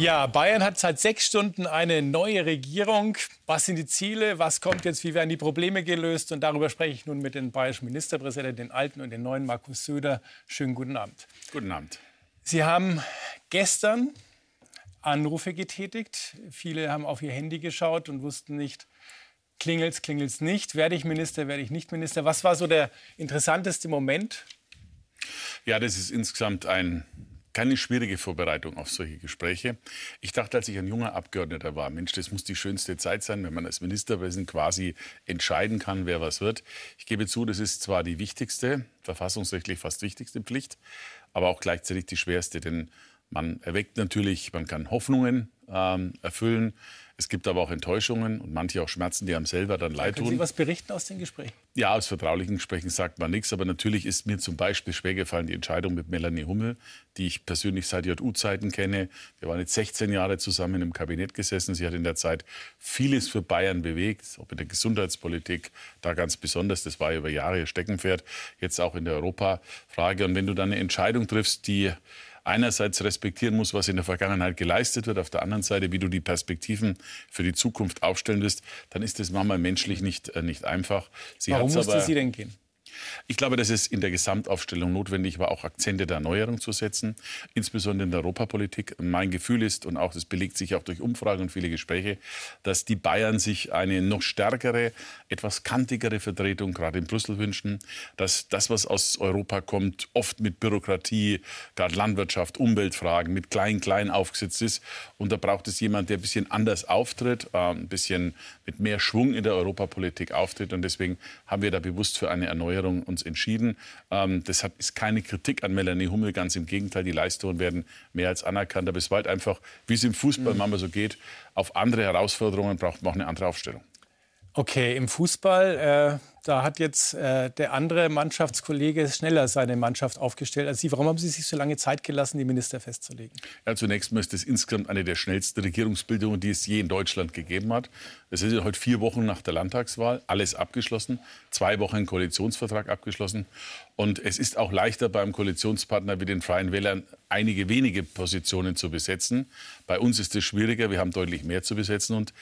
Ja, Bayern hat seit sechs Stunden eine neue Regierung. Was sind die Ziele? Was kommt jetzt? Wie werden die Probleme gelöst? Und darüber spreche ich nun mit dem bayerischen Ministerpräsidenten, den alten und den neuen Markus Söder. Schönen guten Abend. Guten Abend. Sie haben gestern Anrufe getätigt. Viele haben auf ihr Handy geschaut und wussten nicht, klingelt's, klingelt's nicht. Werde ich Minister, werde ich nicht Minister? Was war so der interessanteste Moment? Ja, das ist insgesamt ein keine schwierige Vorbereitung auf solche Gespräche. Ich dachte, als ich ein junger Abgeordneter war, Mensch, das muss die schönste Zeit sein, wenn man als Ministerpräsident quasi entscheiden kann, wer was wird. Ich gebe zu, das ist zwar die wichtigste, verfassungsrechtlich fast wichtigste Pflicht, aber auch gleichzeitig die schwerste, denn man erweckt natürlich, man kann Hoffnungen ähm, erfüllen. Es gibt aber auch Enttäuschungen und manche auch Schmerzen, die einem selber dann leid tun. Können Sie was berichten aus den Gesprächen? Ja, aus vertraulichen Gesprächen sagt man nichts. Aber natürlich ist mir zum Beispiel schwergefallen die Entscheidung mit Melanie Hummel, die ich persönlich seit JU-Zeiten kenne. Wir waren jetzt 16 Jahre zusammen im Kabinett gesessen. Sie hat in der Zeit vieles für Bayern bewegt, ob in der Gesundheitspolitik, da ganz besonders. Das war über Jahre ihr Steckenpferd, jetzt auch in der Europafrage. Und wenn du dann eine Entscheidung triffst, die einerseits respektieren muss, was in der Vergangenheit geleistet wird, auf der anderen Seite, wie du die Perspektiven für die Zukunft aufstellen wirst, dann ist das manchmal menschlich nicht, äh, nicht einfach. Sie Warum musste aber, sie denn gehen? Ich glaube, dass es in der Gesamtaufstellung notwendig war, auch Akzente der Erneuerung zu setzen, insbesondere in der Europapolitik. Mein Gefühl ist, und auch das belegt sich auch durch Umfragen und viele Gespräche, dass die Bayern sich eine noch stärkere, etwas kantigere Vertretung gerade in Brüssel wünschen, dass das, was aus Europa kommt, oft mit Bürokratie, gerade Landwirtschaft, Umweltfragen, mit Klein-Klein aufgesetzt ist. Und da braucht es jemanden, der ein bisschen anders auftritt, äh, ein bisschen mit mehr Schwung in der Europapolitik auftritt. Und deswegen haben wir da bewusst für eine Erneuerung Erneuerung uns entschieden. Ähm, deshalb ist keine Kritik an Melanie Hummel, ganz im Gegenteil. Die Leistungen werden mehr als anerkannt. Aber es war halt einfach, wie es im Fußball mhm. manchmal so geht, auf andere Herausforderungen braucht man auch eine andere Aufstellung. Okay, im Fußball, äh, da hat jetzt äh, der andere Mannschaftskollege schneller seine Mannschaft aufgestellt als Sie. Warum haben Sie sich so lange Zeit gelassen, die Minister festzulegen? Ja, zunächst mal ist das insgesamt eine der schnellsten Regierungsbildungen, die es je in Deutschland gegeben hat. Es ist heute vier Wochen nach der Landtagswahl, alles abgeschlossen, zwei Wochen Koalitionsvertrag abgeschlossen. Und es ist auch leichter beim Koalitionspartner wie den Freien Wählern einige wenige Positionen zu besetzen. Bei uns ist es schwieriger, wir haben deutlich mehr zu besetzen. Und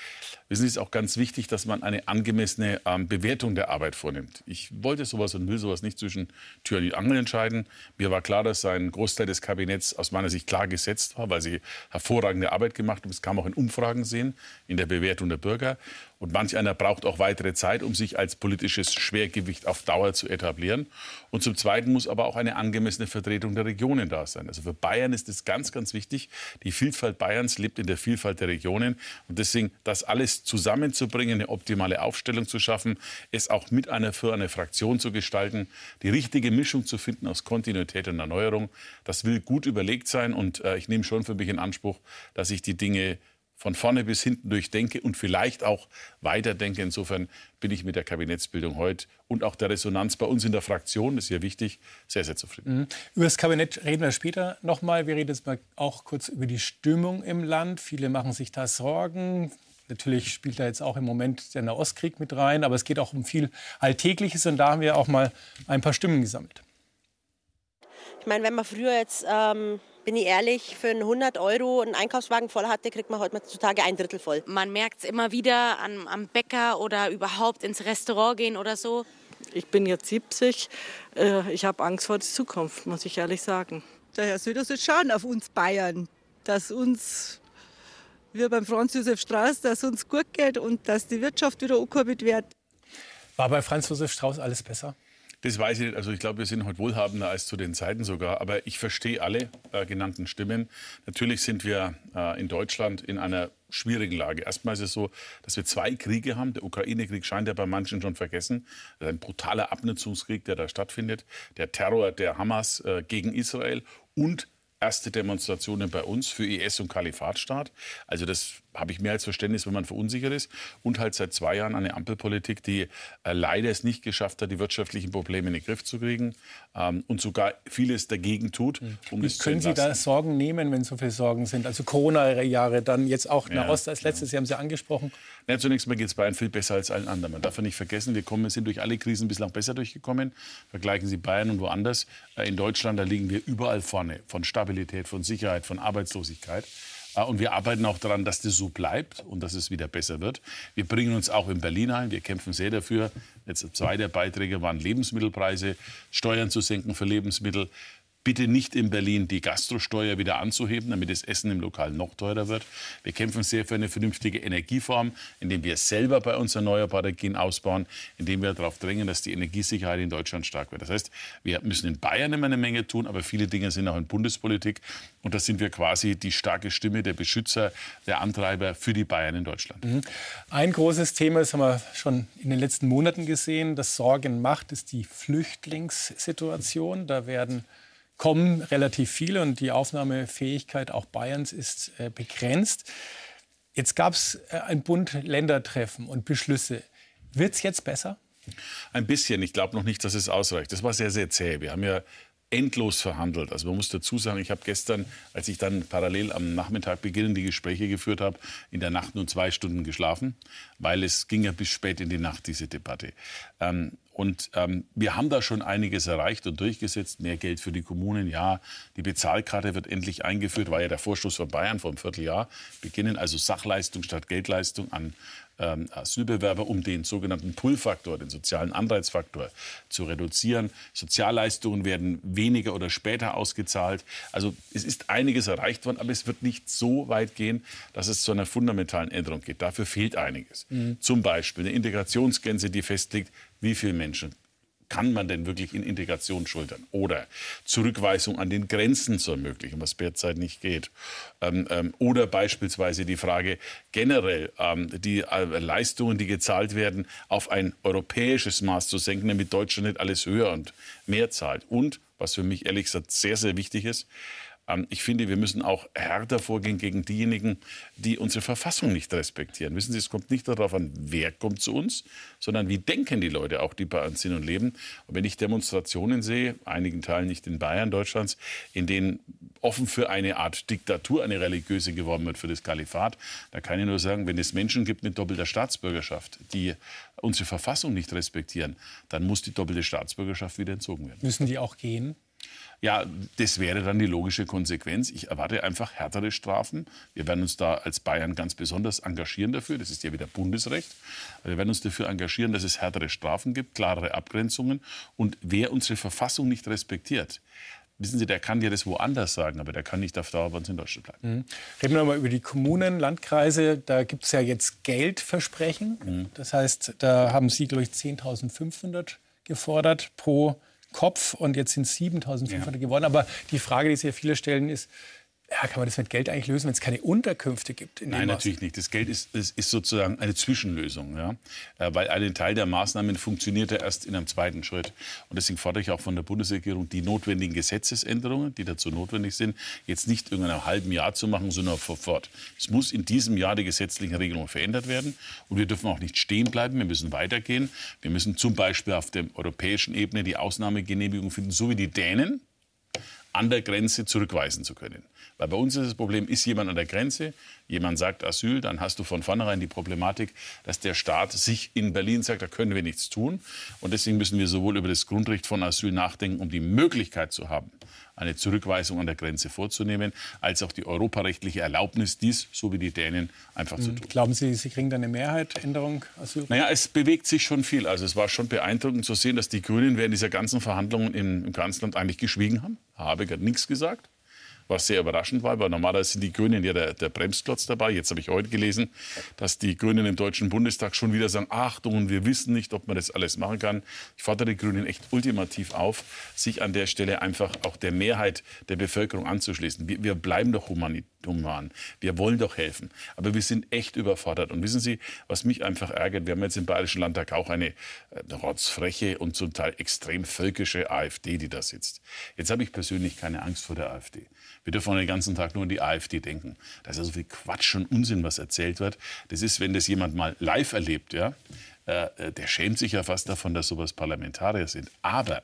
es ist auch ganz wichtig, dass man eine angemessene ähm, Bewertung der Arbeit Arbeit vornimmt. Ich wollte sowas und will sowas nicht zwischen Tür und Angel entscheiden. Mir war klar, dass ein Großteil des Kabinetts aus meiner Sicht klar gesetzt war, weil sie hervorragende Arbeit gemacht haben. Das kann man auch in Umfragen sehen, in der Bewertung der Bürger. Und manch einer braucht auch weitere Zeit, um sich als politisches Schwergewicht auf Dauer zu etablieren. Und zum Zweiten muss aber auch eine angemessene Vertretung der Regionen da sein. Also für Bayern ist es ganz, ganz wichtig. Die Vielfalt Bayerns lebt in der Vielfalt der Regionen. Und deswegen das alles zusammenzubringen, eine optimale Aufstellung zu schaffen, es auch mit einer für eine Fraktion zu gestalten, die richtige Mischung zu finden aus Kontinuität und Erneuerung, das will gut überlegt sein. Und äh, ich nehme schon für mich in Anspruch, dass ich die Dinge von vorne bis hinten durchdenke und vielleicht auch weiterdenke. Insofern bin ich mit der Kabinettsbildung heute und auch der Resonanz bei uns in der Fraktion, das ist ja wichtig, sehr, sehr zufrieden. Mhm. Über das Kabinett reden wir später nochmal. Wir reden jetzt mal auch kurz über die Stimmung im Land. Viele machen sich da Sorgen. Natürlich spielt da jetzt auch im Moment der Nahostkrieg mit rein, aber es geht auch um viel Alltägliches und da haben wir auch mal ein paar Stimmen gesammelt. Ich meine, wenn man früher jetzt ähm bin ich ehrlich, für 100 Euro einen Einkaufswagen voll hatte, kriegt man heutzutage ein Drittel voll. Man merkt es immer wieder am, am Bäcker oder überhaupt ins Restaurant gehen oder so. Ich bin jetzt 70. Äh, ich habe Angst vor der Zukunft, muss ich ehrlich sagen. Der Herr Söder soll schauen auf uns Bayern, dass uns, wir beim Franz Josef Strauß, dass uns gut geht und dass die Wirtschaft wieder angekurbelt wird. War bei Franz Josef Strauß alles besser? Das weiß ich nicht. Also ich glaube, wir sind heute wohlhabender als zu den Zeiten sogar. Aber ich verstehe alle äh, genannten Stimmen. Natürlich sind wir äh, in Deutschland in einer schwierigen Lage. Erstmal ist es so, dass wir zwei Kriege haben. Der Ukraine-Krieg scheint ja bei manchen schon vergessen. Ein brutaler Abnutzungskrieg, der da stattfindet. Der Terror der Hamas äh, gegen Israel und erste Demonstrationen bei uns für IS und Kalifatstaat. Also das habe ich mehr als Verständnis, wenn man verunsichert ist. Und halt seit zwei Jahren eine Ampelpolitik, die äh, leider es nicht geschafft hat, die wirtschaftlichen Probleme in den Griff zu kriegen ähm, und sogar vieles dagegen tut. Hm. Um Wie können Sie da Sorgen nehmen, wenn so viele Sorgen sind? Also Corona-Jahre, dann jetzt auch Nahost ja, als letztes, ja. Sie haben Sie angesprochen. Ja, zunächst mal geht es Bayern viel besser als allen anderen. Man darf ja nicht vergessen, wir kommen, sind durch alle Krisen bislang besser durchgekommen. Vergleichen Sie Bayern und woanders. Äh, in Deutschland, da liegen wir überall vorne. Von Stabilität, von Sicherheit, von Arbeitslosigkeit. Äh, und wir arbeiten auch daran, dass das so bleibt und dass es wieder besser wird. Wir bringen uns auch in Berlin ein. Wir kämpfen sehr dafür. Jetzt zwei der Beiträge waren Lebensmittelpreise, Steuern zu senken für Lebensmittel bitte nicht in Berlin die Gastrosteuer wieder anzuheben, damit das Essen im Lokal noch teurer wird. Wir kämpfen sehr für eine vernünftige Energieform, indem wir selber bei uns erneuerbare Energien ausbauen, indem wir darauf drängen, dass die Energiesicherheit in Deutschland stark wird. Das heißt, wir müssen in Bayern immer eine Menge tun, aber viele Dinge sind auch in Bundespolitik. Und da sind wir quasi die starke Stimme, der Beschützer, der Antreiber für die Bayern in Deutschland. Mhm. Ein großes Thema, das haben wir schon in den letzten Monaten gesehen, das Sorgen macht, ist die Flüchtlingssituation. Da werden kommen relativ viele und die Aufnahmefähigkeit auch Bayerns ist äh, begrenzt. Jetzt gab es äh, ein Bund-Länder-Treffen und Beschlüsse. Wird es jetzt besser? Ein bisschen. Ich glaube noch nicht, dass es ausreicht. Das war sehr, sehr zäh. Wir haben ja endlos verhandelt. Also man muss dazu sagen, ich habe gestern, als ich dann parallel am Nachmittag beginnend die Gespräche geführt habe, in der Nacht nur zwei Stunden geschlafen, weil es ging ja bis spät in die Nacht, diese Debatte. Ähm, und ähm, wir haben da schon einiges erreicht und durchgesetzt. Mehr Geld für die Kommunen, ja. Die Bezahlkarte wird endlich eingeführt, war ja der Vorstoß von Bayern vor einem Vierteljahr. Beginnen also Sachleistung statt Geldleistung an ähm, Asylbewerber, um den sogenannten Pull-Faktor, den sozialen Anreizfaktor zu reduzieren. Sozialleistungen werden weniger oder später ausgezahlt. Also es ist einiges erreicht worden, aber es wird nicht so weit gehen, dass es zu einer fundamentalen Änderung geht. Dafür fehlt einiges. Mhm. Zum Beispiel eine Integrationsgrenze, die festlegt, wie viele Menschen kann man denn wirklich in Integration schultern? Oder Zurückweisung an den Grenzen zu ermöglichen, was derzeit nicht geht. Ähm, ähm, oder beispielsweise die Frage generell ähm, die äh, Leistungen, die gezahlt werden, auf ein europäisches Maß zu senken, damit Deutschland nicht alles höher und mehr zahlt. Und, was für mich ehrlich gesagt sehr, sehr wichtig ist, ich finde, wir müssen auch härter vorgehen gegen diejenigen, die unsere Verfassung nicht respektieren. Wissen Sie, es kommt nicht darauf an, wer kommt zu uns, sondern wie denken die Leute auch, die bei uns sind und leben. Und wenn ich Demonstrationen sehe, einigen Teilen nicht in Bayern, Deutschlands, in denen offen für eine Art Diktatur, eine religiöse geworben wird für das Kalifat, da kann ich nur sagen, wenn es Menschen gibt mit doppelter Staatsbürgerschaft, die unsere Verfassung nicht respektieren, dann muss die doppelte Staatsbürgerschaft wieder entzogen werden. Müssen die auch gehen? Ja, das wäre dann die logische Konsequenz. Ich erwarte einfach härtere Strafen. Wir werden uns da als Bayern ganz besonders engagieren dafür. Das ist ja wieder Bundesrecht. Wir werden uns dafür engagieren, dass es härtere Strafen gibt, klarere Abgrenzungen. Und wer unsere Verfassung nicht respektiert, wissen Sie, der kann dir das woanders sagen, aber der kann nicht auf Dauer bei uns in Deutschland bleiben. Mhm. Reden wir mal über die Kommunen, Landkreise. Da gibt es ja jetzt Geldversprechen. Mhm. Das heißt, da haben Sie, glaube ich, 10.500 gefordert pro Kopf und jetzt sind es 7.500 ja. geworden. Aber die Frage, die sich ja viele stellen, ist, ja, kann man das mit Geld eigentlich lösen, wenn es keine Unterkünfte gibt? Nein, natürlich nicht. Das Geld ist, ist, ist sozusagen eine Zwischenlösung, ja? Äh, weil ein Teil der Maßnahmen funktioniert ja erst in einem zweiten Schritt. Und deswegen fordere ich auch von der Bundesregierung, die notwendigen Gesetzesänderungen, die dazu notwendig sind, jetzt nicht in einem halben Jahr zu machen, sondern sofort. Es muss in diesem Jahr die gesetzlichen Regelungen verändert werden. Und wir dürfen auch nicht stehen bleiben. Wir müssen weitergehen. Wir müssen zum Beispiel auf der europäischen Ebene die Ausnahmegenehmigung finden, so wie die Dänen an der Grenze zurückweisen zu können. Weil bei uns ist das Problem, ist jemand an der Grenze, jemand sagt Asyl, dann hast du von vornherein die Problematik, dass der Staat sich in Berlin sagt, da können wir nichts tun. Und deswegen müssen wir sowohl über das Grundrecht von Asyl nachdenken, um die Möglichkeit zu haben, eine Zurückweisung an der Grenze vorzunehmen, als auch die europarechtliche Erlaubnis, dies, so wie die Dänen, einfach zu tun. Glauben Sie, Sie kriegen da eine Mehrheit, Änderung Asyl? Naja, es bewegt sich schon viel. Also es war schon beeindruckend zu sehen, dass die Grünen während dieser ganzen Verhandlungen im, im Kanzleramt eigentlich geschwiegen haben. Habeck hat nichts gesagt was sehr überraschend war, weil normalerweise sind die Grünen ja der, der Bremsklotz dabei. Jetzt habe ich heute gelesen, dass die Grünen im Deutschen Bundestag schon wieder sagen, Achtung, wir wissen nicht, ob man das alles machen kann. Ich fordere die Grünen echt ultimativ auf, sich an der Stelle einfach auch der Mehrheit der Bevölkerung anzuschließen. Wir, wir bleiben doch human. Wir wollen doch helfen. Aber wir sind echt überfordert. Und wissen Sie, was mich einfach ärgert, wir haben jetzt im Bayerischen Landtag auch eine äh, rotzfreche und zum Teil extrem völkische AfD, die da sitzt. Jetzt habe ich persönlich keine Angst vor der AfD. Wir dürfen den ganzen Tag nur an die AfD denken. Da ist ja so viel Quatsch und Unsinn, was erzählt wird. Das ist, wenn das jemand mal live erlebt, ja, äh, äh, der schämt sich ja fast davon, dass sowas Parlamentarier sind. Aber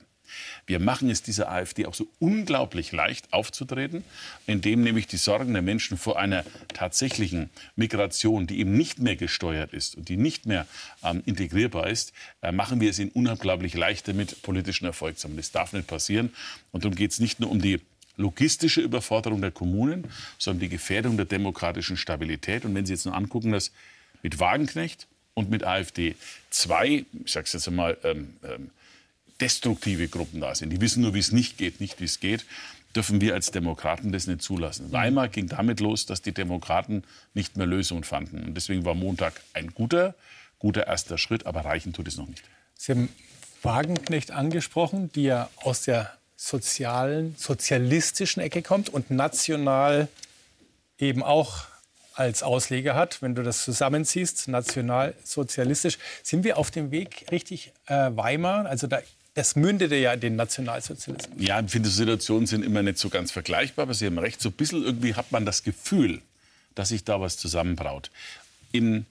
wir machen es dieser AfD auch so unglaublich leicht aufzutreten, indem nämlich die Sorgen der Menschen vor einer tatsächlichen Migration, die eben nicht mehr gesteuert ist und die nicht mehr ähm, integrierbar ist, äh, machen wir es ihnen unglaublich leicht damit, politischen Erfolg zu haben. Das darf nicht passieren. Und darum geht es nicht nur um die logistische Überforderung der Kommunen, sondern die Gefährdung der demokratischen Stabilität. Und wenn Sie jetzt nur angucken, dass mit Wagenknecht und mit AfD zwei, ich sage es jetzt einmal, ähm, ähm, destruktive Gruppen da sind. Die wissen nur, wie es nicht geht, nicht wie es geht. Dürfen wir als Demokraten das nicht zulassen. Weimar ging damit los, dass die Demokraten nicht mehr Lösungen fanden. Und deswegen war Montag ein guter, guter erster Schritt, aber reichen tut es noch nicht. Sie haben Wagenknecht angesprochen, die ja aus der sozialen, sozialistischen Ecke kommt und national eben auch als Ausleger hat, wenn du das zusammenziehst, nationalsozialistisch. Sind wir auf dem Weg richtig äh, Weimar? Also da, das mündete ja in den Nationalsozialismus. Ja, ich finde, Situationen sind immer nicht so ganz vergleichbar, aber Sie haben recht. So ein bisschen irgendwie hat man das Gefühl, dass sich da was zusammenbraut. In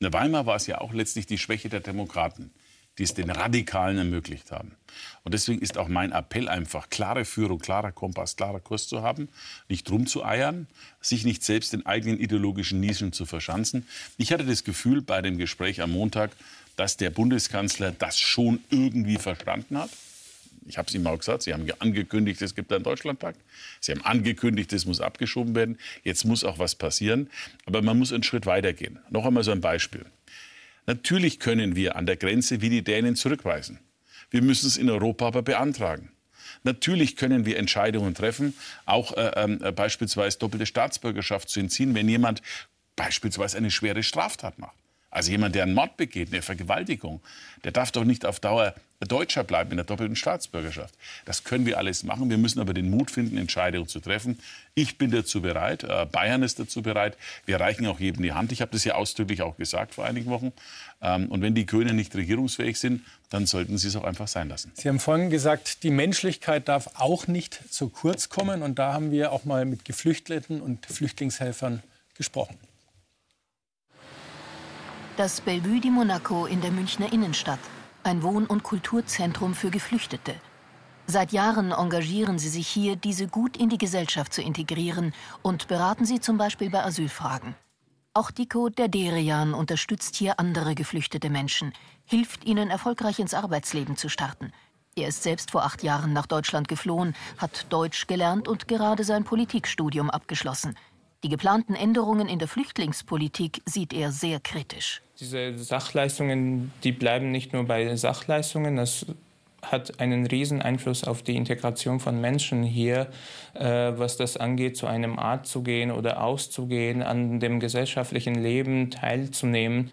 Weimar war es ja auch letztlich die Schwäche der Demokraten die es den Radikalen ermöglicht haben. Und deswegen ist auch mein Appell einfach, klare Führung, klarer Kompass, klarer Kurs zu haben, nicht rumzueiern, sich nicht selbst in eigenen ideologischen Nischen zu verschanzen. Ich hatte das Gefühl bei dem Gespräch am Montag, dass der Bundeskanzler das schon irgendwie verstanden hat. Ich habe es ihm auch gesagt, Sie haben angekündigt, es gibt einen Deutschlandpakt. Sie haben angekündigt, es muss abgeschoben werden. Jetzt muss auch was passieren. Aber man muss einen Schritt weitergehen. Noch einmal so ein Beispiel. Natürlich können wir an der Grenze wie die Dänen zurückweisen. Wir müssen es in Europa aber beantragen. Natürlich können wir Entscheidungen treffen, auch äh, äh, beispielsweise doppelte Staatsbürgerschaft zu entziehen, wenn jemand beispielsweise eine schwere Straftat macht. Also jemand, der einen Mord begeht, eine Vergewaltigung, der darf doch nicht auf Dauer Deutscher bleiben in der doppelten Staatsbürgerschaft. Das können wir alles machen. Wir müssen aber den Mut finden, Entscheidungen zu treffen. Ich bin dazu bereit. Äh, Bayern ist dazu bereit. Wir reichen auch jedem die Hand. Ich habe das ja ausdrücklich auch gesagt vor einigen Wochen. Ähm, und wenn die Grünen nicht regierungsfähig sind, dann sollten sie es auch einfach sein lassen. Sie haben vorhin gesagt, die Menschlichkeit darf auch nicht zu kurz kommen. Und da haben wir auch mal mit Geflüchteten und Flüchtlingshelfern gesprochen. Das Bellevue di Monaco in der Münchner Innenstadt, ein Wohn- und Kulturzentrum für Geflüchtete. Seit Jahren engagieren sie sich hier, diese gut in die Gesellschaft zu integrieren und beraten sie zum Beispiel bei Asylfragen. Auch Diko der Derian unterstützt hier andere geflüchtete Menschen, hilft ihnen erfolgreich ins Arbeitsleben zu starten. Er ist selbst vor acht Jahren nach Deutschland geflohen, hat Deutsch gelernt und gerade sein Politikstudium abgeschlossen – die geplanten Änderungen in der Flüchtlingspolitik sieht er sehr kritisch. Diese Sachleistungen, die bleiben nicht nur bei Sachleistungen, das hat einen riesen Einfluss auf die Integration von Menschen hier, äh, was das angeht, zu einem Art zu gehen oder auszugehen, an dem gesellschaftlichen Leben teilzunehmen.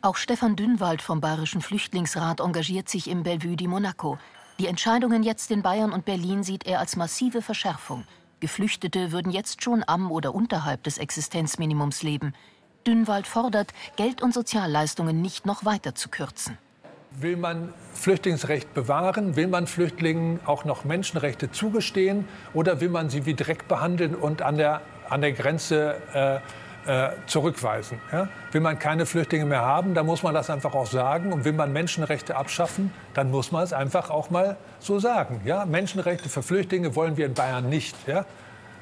Auch Stefan Dünnwald vom Bayerischen Flüchtlingsrat engagiert sich im Bellevue di Monaco. Die Entscheidungen jetzt in Bayern und Berlin sieht er als massive Verschärfung. Geflüchtete würden jetzt schon am oder unterhalb des Existenzminimums leben. Dünnwald fordert, Geld- und Sozialleistungen nicht noch weiter zu kürzen. Will man Flüchtlingsrecht bewahren? Will man Flüchtlingen auch noch Menschenrechte zugestehen? Oder will man sie wie Dreck behandeln und an der, an der Grenze äh, äh, zurückweisen. Ja? Will man keine Flüchtlinge mehr haben, dann muss man das einfach auch sagen. Und will man Menschenrechte abschaffen, dann muss man es einfach auch mal so sagen. Ja? Menschenrechte für Flüchtlinge wollen wir in Bayern nicht. Ja?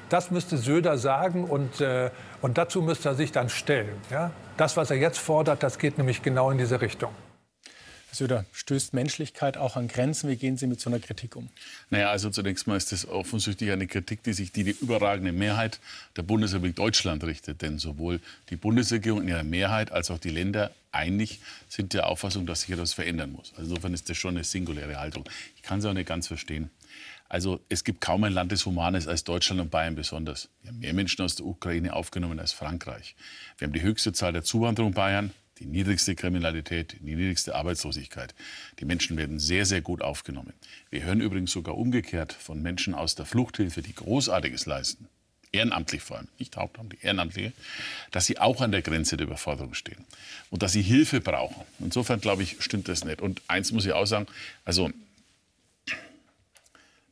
Das müsste Söder sagen und, äh, und dazu müsste er sich dann stellen. Ja? Das, was er jetzt fordert, das geht nämlich genau in diese Richtung. Söder, stößt Menschlichkeit auch an Grenzen? Wie gehen Sie mit so einer Kritik um? Naja, also zunächst mal ist das offensichtlich eine Kritik, die sich die, die überragende Mehrheit der Bundesrepublik Deutschland richtet. Denn sowohl die Bundesregierung in ihrer Mehrheit als auch die Länder einig sind der Auffassung, dass sich etwas verändern muss. Also insofern ist das schon eine singuläre Haltung. Ich kann sie auch nicht ganz verstehen. Also es gibt kaum ein Land des Humanes als Deutschland und Bayern besonders. Wir haben mehr Menschen aus der Ukraine aufgenommen als Frankreich. Wir haben die höchste Zahl der Zuwanderung Bayern die niedrigste Kriminalität, die niedrigste Arbeitslosigkeit. Die Menschen werden sehr, sehr gut aufgenommen. Wir hören übrigens sogar umgekehrt von Menschen aus der Fluchthilfe, die Großartiges leisten, ehrenamtlich vor allem, nicht hauptamtlich, ehrenamtliche, dass sie auch an der Grenze der Überforderung stehen und dass sie Hilfe brauchen. Insofern, glaube ich, stimmt das nicht. Und eins muss ich auch sagen, also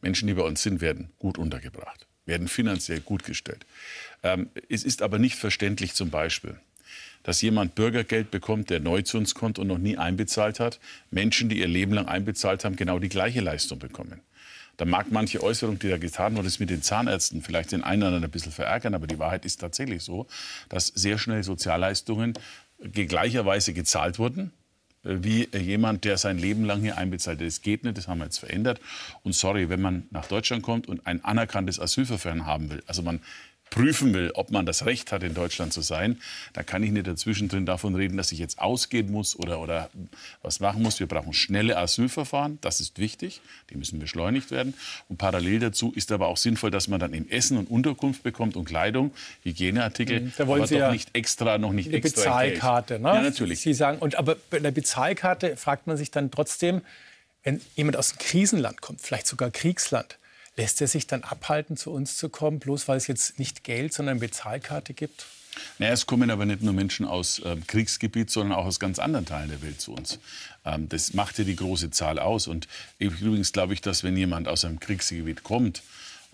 Menschen, die bei uns sind, werden gut untergebracht, werden finanziell gut gestellt. Ähm, es ist aber nicht verständlich zum Beispiel, dass jemand Bürgergeld bekommt, der neu zu uns kommt und noch nie einbezahlt hat, Menschen, die ihr Leben lang einbezahlt haben, genau die gleiche Leistung bekommen. Da mag manche Äußerung, die da getan wurde, mit den Zahnärzten vielleicht den einen oder anderen ein bisschen verärgern, aber die Wahrheit ist tatsächlich so, dass sehr schnell Sozialleistungen gleicherweise gezahlt wurden wie jemand, der sein Leben lang hier einbezahlt. Das geht nicht, das haben wir jetzt verändert. Und sorry, wenn man nach Deutschland kommt und ein anerkanntes Asylverfahren haben will, also man prüfen will, ob man das Recht hat, in Deutschland zu sein, da kann ich nicht dazwischen drin davon reden, dass ich jetzt ausgehen muss oder, oder was machen muss. Wir brauchen schnelle Asylverfahren, das ist wichtig, die müssen beschleunigt werden. Und parallel dazu ist aber auch sinnvoll, dass man dann im Essen und Unterkunft bekommt und Kleidung, Hygieneartikel, mhm. da wollen aber Sie doch ja nicht extra, noch nicht eine extra Bezahlkarte, ne? Ja, natürlich. Sie sagen, und aber bei der Bezahlkarte fragt man sich dann trotzdem, wenn jemand aus einem Krisenland kommt, vielleicht sogar Kriegsland, Lässt er sich dann abhalten, zu uns zu kommen, bloß weil es jetzt nicht Geld, sondern Bezahlkarte gibt? Naja, es kommen aber nicht nur Menschen aus äh, Kriegsgebiet, sondern auch aus ganz anderen Teilen der Welt zu uns. Ähm, das macht ja die große Zahl aus. Und übrigens glaube ich, dass wenn jemand aus einem Kriegsgebiet kommt,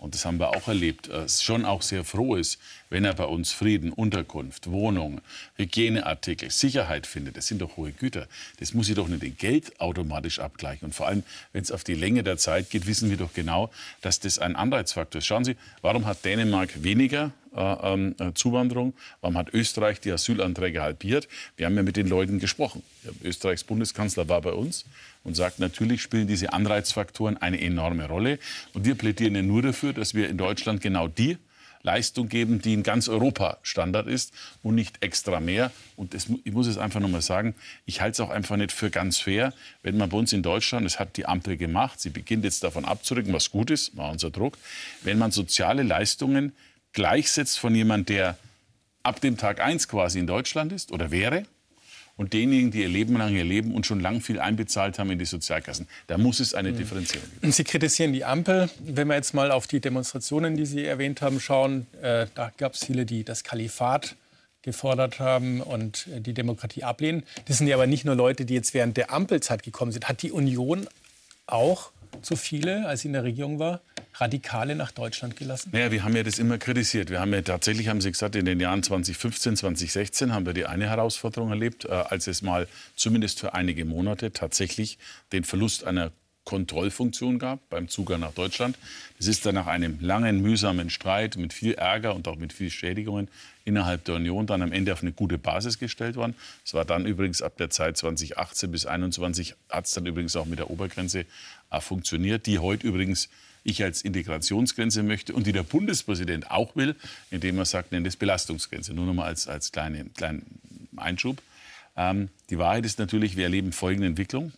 und das haben wir auch erlebt, äh, schon auch sehr froh ist, wenn er bei uns Frieden, Unterkunft, Wohnung, Hygieneartikel, Sicherheit findet. Das sind doch hohe Güter. Das muss ich doch nicht in Geld automatisch abgleichen. Und vor allem, wenn es auf die Länge der Zeit geht, wissen wir doch genau, dass das ein Anreizfaktor ist. Schauen Sie, warum hat Dänemark weniger äh, ähm, äh, Zuwanderung? Warum hat Österreich die Asylanträge halbiert? Wir haben ja mit den Leuten gesprochen. Österreichs Bundeskanzler war bei uns und sagt, natürlich spielen diese Anreizfaktoren eine enorme Rolle. Und wir plädieren ja nur dafür, dass wir in Deutschland genau die Leistung geben, die in ganz Europa Standard ist und nicht extra mehr. Und das, ich muss es einfach noch mal sagen, ich halte es auch einfach nicht für ganz fair, wenn man bei uns in Deutschland, das hat die Ampel gemacht, sie beginnt jetzt davon abzurücken, was gut ist, war unser Druck, wenn man soziale Leistungen gleichsetzt von jemandem, der ab dem Tag 1 quasi in Deutschland ist oder wäre, und denjenigen, die ihr Leben lang hier leben und schon lang viel einbezahlt haben in die Sozialkassen. Da muss es eine Differenzierung geben. Sie kritisieren die Ampel. Wenn wir jetzt mal auf die Demonstrationen, die Sie erwähnt haben, schauen, äh, da gab es viele, die das Kalifat gefordert haben und äh, die Demokratie ablehnen. Das sind ja aber nicht nur Leute, die jetzt während der Ampelzeit gekommen sind. Hat die Union auch zu viele, als sie in der Regierung war, Radikale nach Deutschland gelassen? Naja, wir haben ja das immer kritisiert. Wir haben ja tatsächlich, haben Sie gesagt, in den Jahren 2015, 2016 haben wir die eine Herausforderung erlebt, äh, als es mal zumindest für einige Monate tatsächlich den Verlust einer Kontrollfunktion gab beim Zugang nach Deutschland. Das ist dann nach einem langen, mühsamen Streit mit viel Ärger und auch mit viel Schädigungen innerhalb der Union dann am Ende auf eine gute Basis gestellt worden. Es war dann übrigens ab der Zeit 2018 bis 2021 hat es dann übrigens auch mit der Obergrenze äh, funktioniert, die heute übrigens ich als Integrationsgrenze möchte und die der Bundespräsident auch will, indem er sagt, nennt es Belastungsgrenze. Nur noch mal als, als kleinen kleine Einschub. Ähm, die Wahrheit ist natürlich, wir erleben folgende Entwicklung.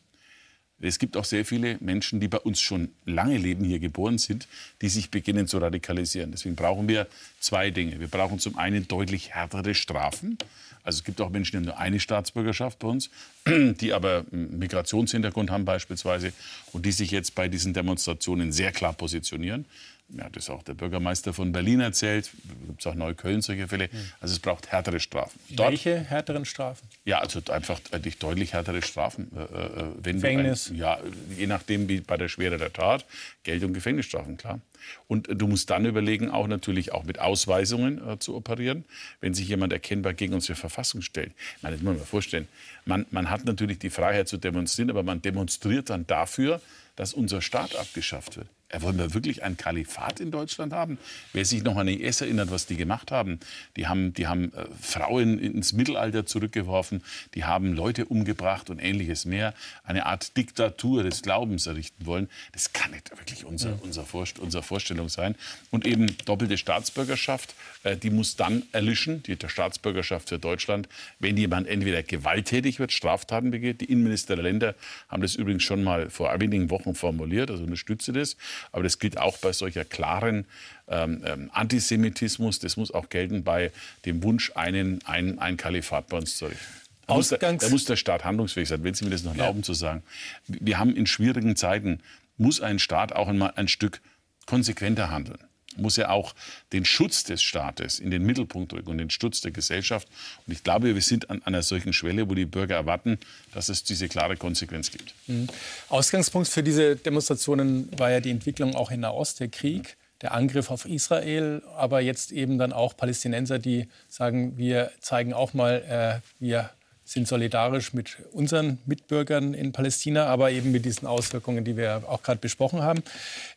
Es gibt auch sehr viele Menschen, die bei uns schon lange leben, hier geboren sind, die sich beginnen zu radikalisieren. Deswegen brauchen wir zwei Dinge. Wir brauchen zum einen deutlich härtere Strafen. Also es gibt auch Menschen, die haben nur eine Staatsbürgerschaft bei uns, die aber einen Migrationshintergrund haben beispielsweise und die sich jetzt bei diesen Demonstrationen sehr klar positionieren. Ja, das auch der Bürgermeister von Berlin erzählt. Es gibt auch Neukölln solche Fälle. Also es braucht härtere Strafen. Dort, Welche härteren Strafen? Ja, also einfach deutlich härtere Strafen. Äh, äh, wenn Gefängnis? Ein, ja, je nachdem wie bei der Schwere der Tat. Geld- und Gefängnisstrafen, klar. Und du musst dann überlegen, auch natürlich auch mit Ausweisungen äh, zu operieren, wenn sich jemand erkennbar gegen unsere Verfassung stellt. Ich meine, das muss man mal vorstellen. Man, man hat natürlich die Freiheit zu demonstrieren, aber man demonstriert dann dafür, dass unser Staat abgeschafft wird. Wollen wir wirklich ein Kalifat in Deutschland haben? Wer sich noch an die IS erinnert, was die gemacht haben, die haben, die haben äh, Frauen ins Mittelalter zurückgeworfen, die haben Leute umgebracht und ähnliches mehr. Eine Art Diktatur des Glaubens errichten wollen. Das kann nicht wirklich unser, ja. unser Vorst unsere Vorstellung sein. Und eben doppelte Staatsbürgerschaft, äh, die muss dann erlischen, die Staatsbürgerschaft für Deutschland, wenn jemand entweder gewalttätig wird, Straftaten begeht. Die Innenminister der Länder haben das übrigens schon mal vor wenigen Wochen formuliert, also unterstütze das. Aber das gilt auch bei solcher klaren ähm, ähm, Antisemitismus. Das muss auch gelten bei dem Wunsch, einen, ein, ein Kalifat bei uns zu richten. Da muss, der, da muss der Staat handlungsfähig sein, wenn Sie mir das noch erlauben ja. zu sagen. Wir haben in schwierigen Zeiten, muss ein Staat auch einmal ein Stück konsequenter handeln muss er auch den Schutz des Staates in den Mittelpunkt rücken und den Schutz der Gesellschaft. Und ich glaube, wir sind an einer solchen Schwelle, wo die Bürger erwarten, dass es diese klare Konsequenz gibt. Mhm. Ausgangspunkt für diese Demonstrationen war ja die Entwicklung auch in Nahost, der Krieg. Der Angriff auf Israel, aber jetzt eben dann auch Palästinenser, die sagen, wir zeigen auch mal, äh, wir sind solidarisch mit unseren Mitbürgern in Palästina, aber eben mit diesen Auswirkungen, die wir auch gerade besprochen haben.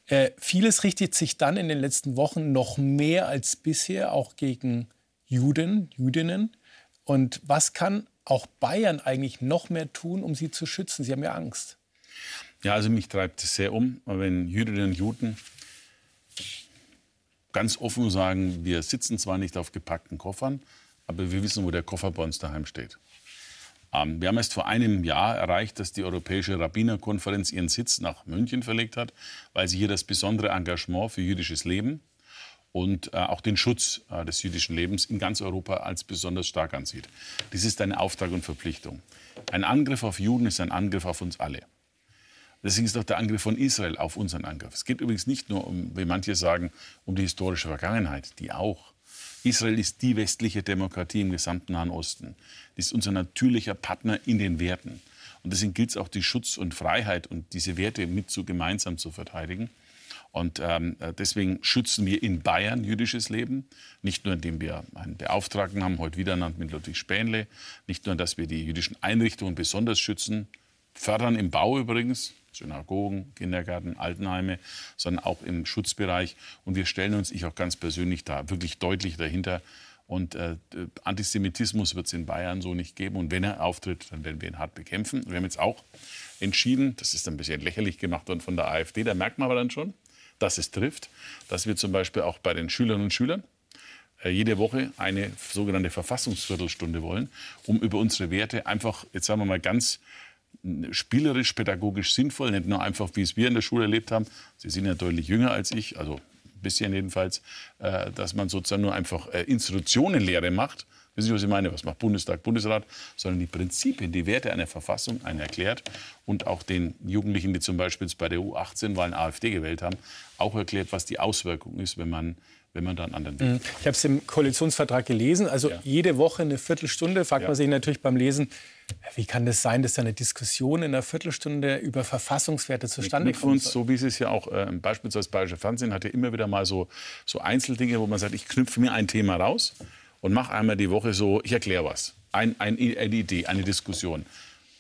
Äh, vieles richtet sich dann in den letzten Wochen noch mehr als bisher auch gegen Juden, Jüdinnen. Und was kann auch Bayern eigentlich noch mehr tun, um sie zu schützen? Sie haben ja Angst. Ja, also mich treibt es sehr um, wenn Jüdinnen und Juden ganz offen sagen, wir sitzen zwar nicht auf gepackten Koffern, aber wir wissen, wo der Koffer bei uns daheim steht. Ähm, wir haben erst vor einem Jahr erreicht, dass die Europäische Rabbinerkonferenz ihren Sitz nach München verlegt hat, weil sie hier das besondere Engagement für jüdisches Leben und äh, auch den Schutz äh, des jüdischen Lebens in ganz Europa als besonders stark ansieht. Dies ist eine Auftrag und Verpflichtung. Ein Angriff auf Juden ist ein Angriff auf uns alle. Deswegen ist auch der Angriff von Israel auf unseren Angriff. Es geht übrigens nicht nur um, wie manche sagen, um die historische Vergangenheit, die auch. Israel ist die westliche Demokratie im gesamten Nahen Osten. Die ist unser natürlicher Partner in den Werten. Und deswegen gilt es auch, die Schutz und Freiheit und diese Werte mit zu gemeinsam zu verteidigen. Und ähm, deswegen schützen wir in Bayern jüdisches Leben. Nicht nur, indem wir einen Beauftragten haben, heute wieder ernannt mit Ludwig Spähnle. Nicht nur, dass wir die jüdischen Einrichtungen besonders schützen, fördern im Bau übrigens. Synagogen, Kindergärten, Altenheime, sondern auch im Schutzbereich. Und wir stellen uns, ich auch ganz persönlich da, wirklich deutlich dahinter. Und äh, Antisemitismus wird es in Bayern so nicht geben. Und wenn er auftritt, dann werden wir ihn hart bekämpfen. Wir haben jetzt auch entschieden, das ist ein bisschen lächerlich gemacht worden von der AfD, da merkt man aber dann schon, dass es trifft, dass wir zum Beispiel auch bei den Schülerinnen und Schülern äh, jede Woche eine sogenannte Verfassungsviertelstunde wollen, um über unsere Werte einfach, jetzt sagen wir mal ganz spielerisch, pädagogisch sinnvoll, nicht nur einfach, wie es wir in der Schule erlebt haben. Sie sind ja deutlich jünger als ich, also ein bisschen jedenfalls, äh, dass man sozusagen nur einfach äh, Institutionenlehre macht. Wissen Sie, was ich meine? Was macht Bundestag, Bundesrat? Sondern die Prinzipien, die Werte einer Verfassung einen erklärt und auch den Jugendlichen, die zum Beispiel bei der U18-Wahlen AfD gewählt haben, auch erklärt, was die Auswirkung ist, wenn man wenn man dann anderen Weg. Mhm. Ich habe es im Koalitionsvertrag gelesen. Also ja. jede Woche eine Viertelstunde. Fragt ja. man sich natürlich beim Lesen, wie kann das sein, dass eine Diskussion in einer Viertelstunde über Verfassungswerte zustande kommt? Uns, so wie es ist ja auch äh, beispielsweise das Bayerische Fernsehen hat ja immer wieder mal so, so Einzeldinge, wo man sagt, ich knüpfe mir ein Thema raus und mache einmal die Woche so, ich erkläre was. Ein, ein, eine Idee, eine Diskussion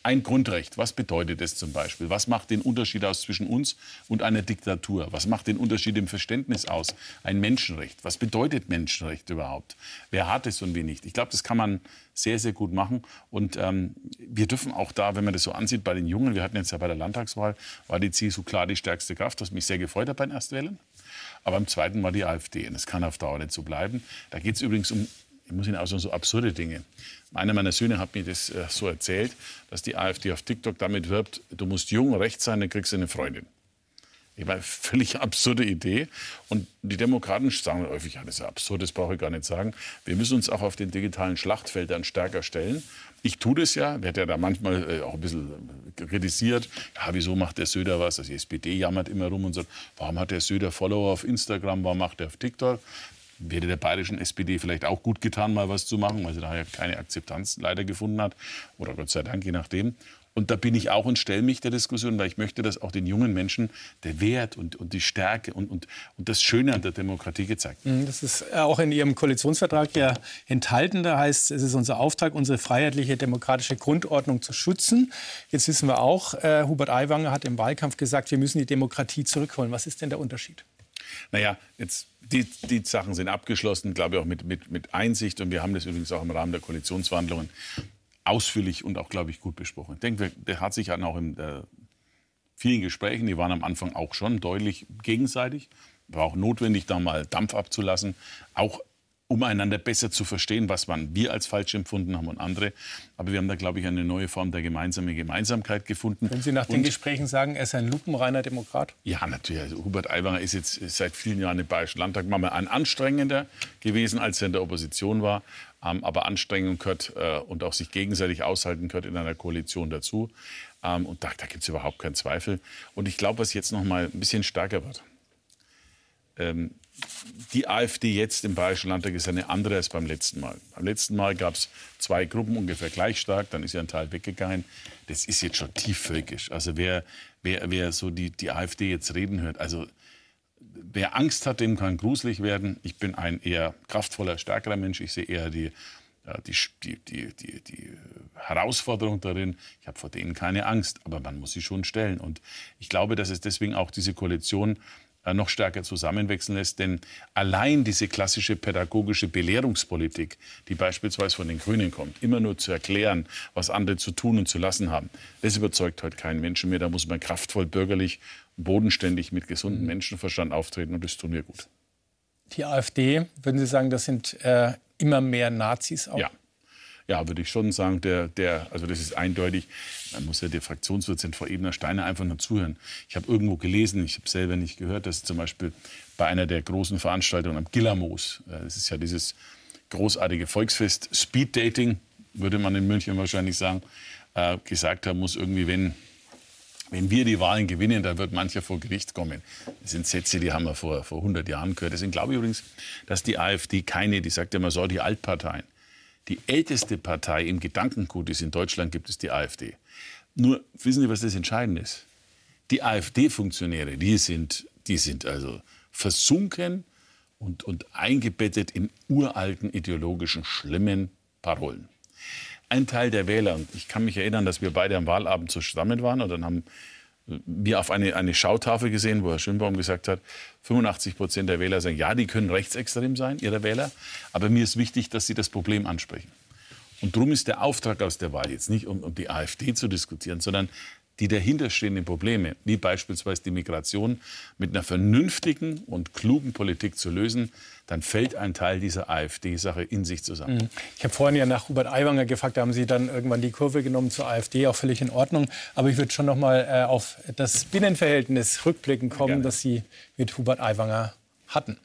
ein Grundrecht, was bedeutet es zum Beispiel? Was macht den Unterschied aus zwischen uns und einer Diktatur? Was macht den Unterschied im Verständnis aus? Ein Menschenrecht. Was bedeutet Menschenrecht überhaupt? Wer hat es und wie nicht? Ich glaube, das kann man sehr, sehr gut machen. Und ähm, wir dürfen auch da, wenn man das so ansieht, bei den Jungen, wir hatten jetzt ja bei der Landtagswahl, war die CSU klar die stärkste Kraft, was mich sehr gefreut hat beim Erstwählen. Aber im zweiten war die AfD. Und es kann auf Dauer nicht so bleiben. Da geht es übrigens um ich muss Ihnen auch so absurde Dinge. Einer meiner Söhne hat mir das äh, so erzählt, dass die AfD auf TikTok damit wirbt, du musst jung rechts sein, dann kriegst du eine Freundin. Ich war eine völlig absurde Idee. Und die Demokraten sagen häufig, ja, das ist absurd, das brauche ich gar nicht sagen. Wir müssen uns auch auf den digitalen Schlachtfeldern stärker stellen. Ich tue das ja, werde ja da manchmal äh, auch ein bisschen kritisiert. Ja, wieso macht der Söder was? Also die SPD jammert immer rum und sagt, warum hat der Söder Follower auf Instagram, warum macht er auf TikTok? Wäre der bayerischen SPD vielleicht auch gut getan, mal was zu machen, weil sie da ja keine Akzeptanz leider gefunden hat. Oder Gott sei Dank, je nachdem. Und da bin ich auch und stelle mich der Diskussion, weil ich möchte, dass auch den jungen Menschen der Wert und, und die Stärke und, und, und das Schöne an der Demokratie gezeigt wird. Mhm, das ist auch in Ihrem Koalitionsvertrag ja enthalten. Da heißt, es ist unser Auftrag, unsere freiheitliche demokratische Grundordnung zu schützen. Jetzt wissen wir auch, äh, Hubert Aiwanger hat im Wahlkampf gesagt, wir müssen die Demokratie zurückholen. Was ist denn der Unterschied? Naja, jetzt, die, die Sachen sind abgeschlossen, glaube ich, auch mit, mit, mit Einsicht. Und wir haben das übrigens auch im Rahmen der Koalitionsverhandlungen ausführlich und auch, glaube ich, gut besprochen. Ich denke, der hat sich auch in äh, vielen Gesprächen, die waren am Anfang auch schon deutlich gegenseitig. War auch notwendig, da mal Dampf abzulassen. Auch um einander besser zu verstehen, was man wir als falsch empfunden haben und andere. Aber wir haben da, glaube ich, eine neue Form der gemeinsamen Gemeinsamkeit gefunden. Wenn Sie nach den und, Gesprächen sagen, er ist ein lupenreiner Demokrat? Ja, natürlich. Also Hubert Aiwanger ist jetzt seit vielen Jahren im Bayerischen Landtag mal ein anstrengender gewesen, als er in der Opposition war. Ähm, aber Anstrengung gehört äh, und auch sich gegenseitig aushalten gehört in einer Koalition dazu. Ähm, und da, da gibt es überhaupt keinen Zweifel. Und ich glaube, was jetzt noch mal ein bisschen stärker wird. Die AfD jetzt im Bayerischen Landtag ist eine andere als beim letzten Mal. Beim letzten Mal gab es zwei Gruppen ungefähr gleich stark, dann ist ja ein Teil weggegangen. Das ist jetzt schon tiefvölkisch. Also wer, wer, wer so die, die AfD jetzt reden hört, also wer Angst hat, dem kann gruselig werden. Ich bin ein eher kraftvoller, stärkerer Mensch. Ich sehe eher die, die, die, die, die, die Herausforderung darin. Ich habe vor denen keine Angst, aber man muss sie schon stellen. Und ich glaube, dass es deswegen auch diese Koalition äh, noch stärker zusammenwechseln lässt. Denn allein diese klassische pädagogische Belehrungspolitik, die beispielsweise von den Grünen kommt, immer nur zu erklären, was andere zu tun und zu lassen haben, das überzeugt heute keinen Menschen mehr. Da muss man kraftvoll bürgerlich, bodenständig mit gesundem mhm. Menschenverstand auftreten und das tun wir gut. Die AfD, würden Sie sagen, das sind äh, immer mehr Nazis auch? Ja. Ja, würde ich schon sagen, der, der, also das ist eindeutig. Man muss ja der Fraktionsvorsitzende Frau Ebner-Steiner einfach nur zuhören. Ich habe irgendwo gelesen, ich habe selber nicht gehört, dass zum Beispiel bei einer der großen Veranstaltungen am Gillermoos, äh, das ist ja dieses großartige Volksfest, Speed Dating, würde man in München wahrscheinlich sagen, äh, gesagt haben muss, irgendwie, wenn, wenn wir die Wahlen gewinnen, dann wird mancher vor Gericht kommen. Das sind Sätze, die haben wir vor, vor 100 Jahren gehört. Deswegen glaube ich übrigens, dass die AfD keine, die sagt ja immer so, die Altparteien, die älteste Partei im Gedankengut ist in Deutschland, gibt es die AfD. Nur, wissen Sie, was das Entscheidende ist? Die AfD-Funktionäre, die sind, die sind also versunken und, und eingebettet in uralten ideologischen, schlimmen Parolen. Ein Teil der Wähler, und ich kann mich erinnern, dass wir beide am Wahlabend zusammen waren und dann haben wir auf eine, eine Schautafel gesehen, wo Herr Schönbaum gesagt hat, 85 Prozent der Wähler sagen, ja, die können rechtsextrem sein, ihre Wähler, aber mir ist wichtig, dass sie das Problem ansprechen. Und darum ist der Auftrag aus der Wahl jetzt nicht, um, um die AfD zu diskutieren, sondern die dahinterstehenden Probleme, wie beispielsweise die Migration, mit einer vernünftigen und klugen Politik zu lösen, dann fällt ein Teil dieser AfD-Sache in sich zusammen. Mhm. Ich habe vorhin ja nach Hubert Aiwanger gefragt, da haben Sie dann irgendwann die Kurve genommen zur AfD, auch völlig in Ordnung. Aber ich würde schon noch mal äh, auf das Binnenverhältnis rückblicken kommen, Gerne. das Sie mit Hubert Aiwanger hatten.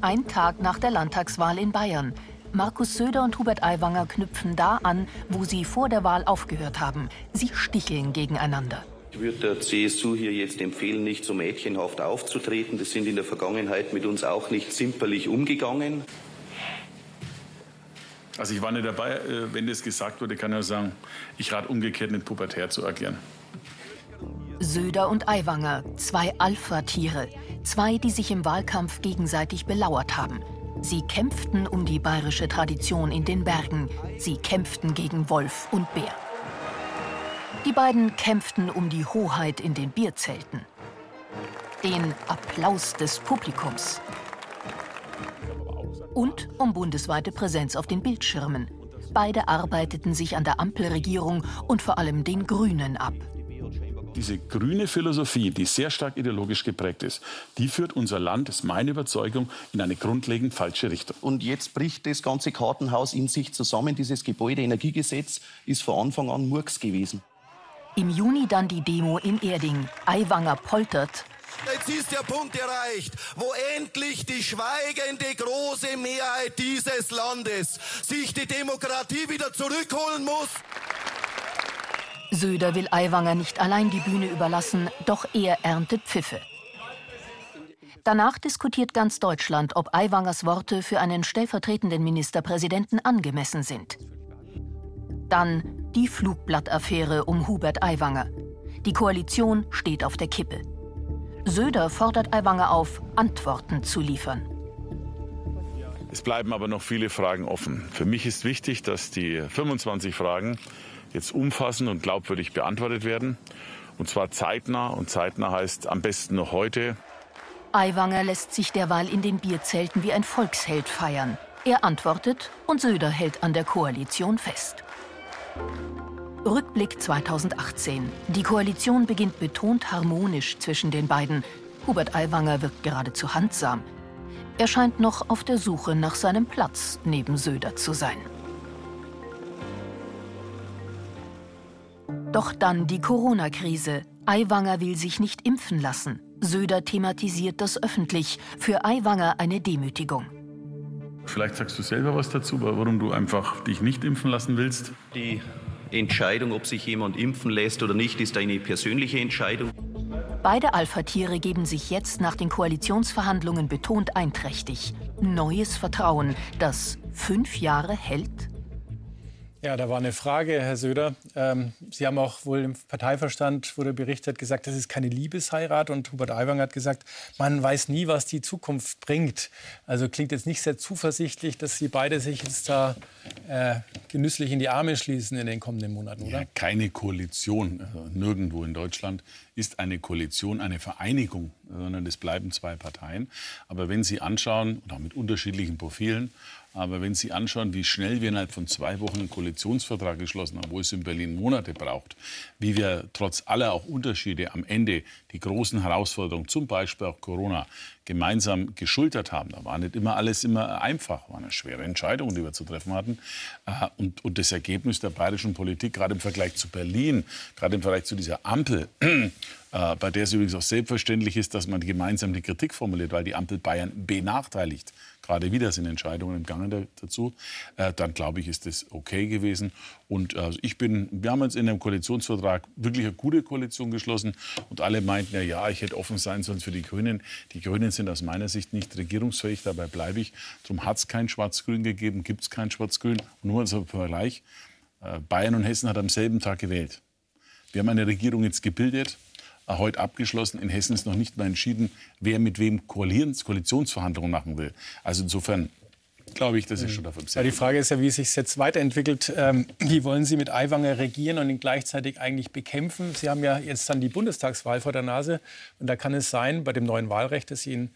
Ein Tag nach der Landtagswahl in Bayern. Markus Söder und Hubert Aiwanger knüpfen da an, wo sie vor der Wahl aufgehört haben. Sie sticheln gegeneinander. Ich würde der CSU hier jetzt empfehlen, nicht so mädchenhaft aufzutreten. Das sind in der Vergangenheit mit uns auch nicht zimperlich umgegangen. Also ich war nicht dabei, äh, wenn das gesagt wurde, kann ich sagen, ich rate umgekehrt nicht pubertär zu agieren. Söder und Aiwanger, zwei Alpha-Tiere, zwei, die sich im Wahlkampf gegenseitig belauert haben. Sie kämpften um die bayerische Tradition in den Bergen. Sie kämpften gegen Wolf und Bär. Die beiden kämpften um die Hoheit in den Bierzelten. Den Applaus des Publikums. Und um bundesweite Präsenz auf den Bildschirmen. Beide arbeiteten sich an der Ampelregierung und vor allem den Grünen ab diese grüne Philosophie, die sehr stark ideologisch geprägt ist, die führt unser Land, das ist meine Überzeugung, in eine grundlegend falsche Richtung. Und jetzt bricht das ganze Kartenhaus in sich zusammen. Dieses Gebäudeenergiegesetz ist von Anfang an Murks gewesen. Im Juni dann die Demo in Erding. Aiwanger poltert. Jetzt ist der Punkt erreicht, wo endlich die schweigende große Mehrheit dieses Landes sich die Demokratie wieder zurückholen muss. Söder will Aiwanger nicht allein die Bühne überlassen, doch er erntet Pfiffe. Danach diskutiert ganz Deutschland, ob Aiwangers Worte für einen stellvertretenden Ministerpräsidenten angemessen sind. Dann die Flugblattaffäre um Hubert Aiwanger. Die Koalition steht auf der Kippe. Söder fordert Aiwanger auf, Antworten zu liefern. Es bleiben aber noch viele Fragen offen. Für mich ist wichtig, dass die 25 Fragen jetzt umfassend und glaubwürdig beantwortet werden. Und zwar zeitnah. Und zeitnah heißt am besten noch heute. Aiwanger lässt sich derweil in den Bierzelten wie ein Volksheld feiern. Er antwortet und Söder hält an der Koalition fest. Rückblick 2018. Die Koalition beginnt betont harmonisch zwischen den beiden. Hubert Aiwanger wirkt geradezu handsam. Er scheint noch auf der Suche nach seinem Platz neben Söder zu sein. Doch dann die Corona-Krise. Aiwanger will sich nicht impfen lassen. Söder thematisiert das öffentlich. Für Aiwanger eine Demütigung. Vielleicht sagst du selber was dazu, warum du einfach dich nicht impfen lassen willst. Die Entscheidung, ob sich jemand impfen lässt oder nicht, ist eine persönliche Entscheidung. Beide Alpha-Tiere geben sich jetzt nach den Koalitionsverhandlungen betont einträchtig. Neues Vertrauen, das fünf Jahre hält? Ja, da war eine Frage, Herr Söder. Ähm, Sie haben auch wohl im Parteiverstand, wurde berichtet, gesagt, das ist keine Liebesheirat. Und Hubert Aiwanger hat gesagt, man weiß nie, was die Zukunft bringt. Also klingt jetzt nicht sehr zuversichtlich, dass Sie beide sich jetzt da äh, genüsslich in die Arme schließen in den kommenden Monaten, oder? Ja, keine Koalition, also nirgendwo in Deutschland ist eine Koalition eine Vereinigung, sondern es bleiben zwei Parteien. Aber wenn Sie anschauen, und auch mit unterschiedlichen Profilen, aber wenn Sie anschauen, wie schnell wir innerhalb von zwei Wochen einen Koalitionsvertrag geschlossen haben, wo es in Berlin Monate braucht, wie wir trotz aller auch Unterschiede am Ende die großen Herausforderungen, zum Beispiel auch Corona, gemeinsam geschultert haben. Da war nicht immer alles immer einfach, war eine schwere Entscheidung, die wir zu treffen hatten. Äh, und, und das Ergebnis der bayerischen Politik, gerade im Vergleich zu Berlin, gerade im Vergleich zu dieser Ampel, äh, bei der es übrigens auch selbstverständlich ist, dass man gemeinsam die Kritik formuliert, weil die Ampel Bayern benachteiligt gerade wieder sind Entscheidungen im Gange dazu, äh, dann glaube ich, ist das okay gewesen. Und äh, ich bin, wir haben uns in einem Koalitionsvertrag wirklich eine gute Koalition geschlossen und alle meinten ja, ja, ich hätte offen sein sollen für die Grünen. Die Grünen sind aus meiner Sicht nicht regierungsfähig, dabei bleibe ich. Darum hat es kein Schwarz-Grün gegeben, gibt es kein Schwarz-Grün. Nur als Vergleich, äh, Bayern und Hessen hat am selben Tag gewählt. Wir haben eine Regierung jetzt gebildet, heute abgeschlossen. In Hessen ist noch nicht mal entschieden, wer mit wem Koalitionsverhandlungen machen will. Also insofern glaube ich, das ist schon davon ja, Die Frage ist ja, wie es sich jetzt weiterentwickelt. Ähm, wie wollen Sie mit Aiwanger regieren und ihn gleichzeitig eigentlich bekämpfen? Sie haben ja jetzt dann die Bundestagswahl vor der Nase. Und da kann es sein, bei dem neuen Wahlrecht, dass Ihnen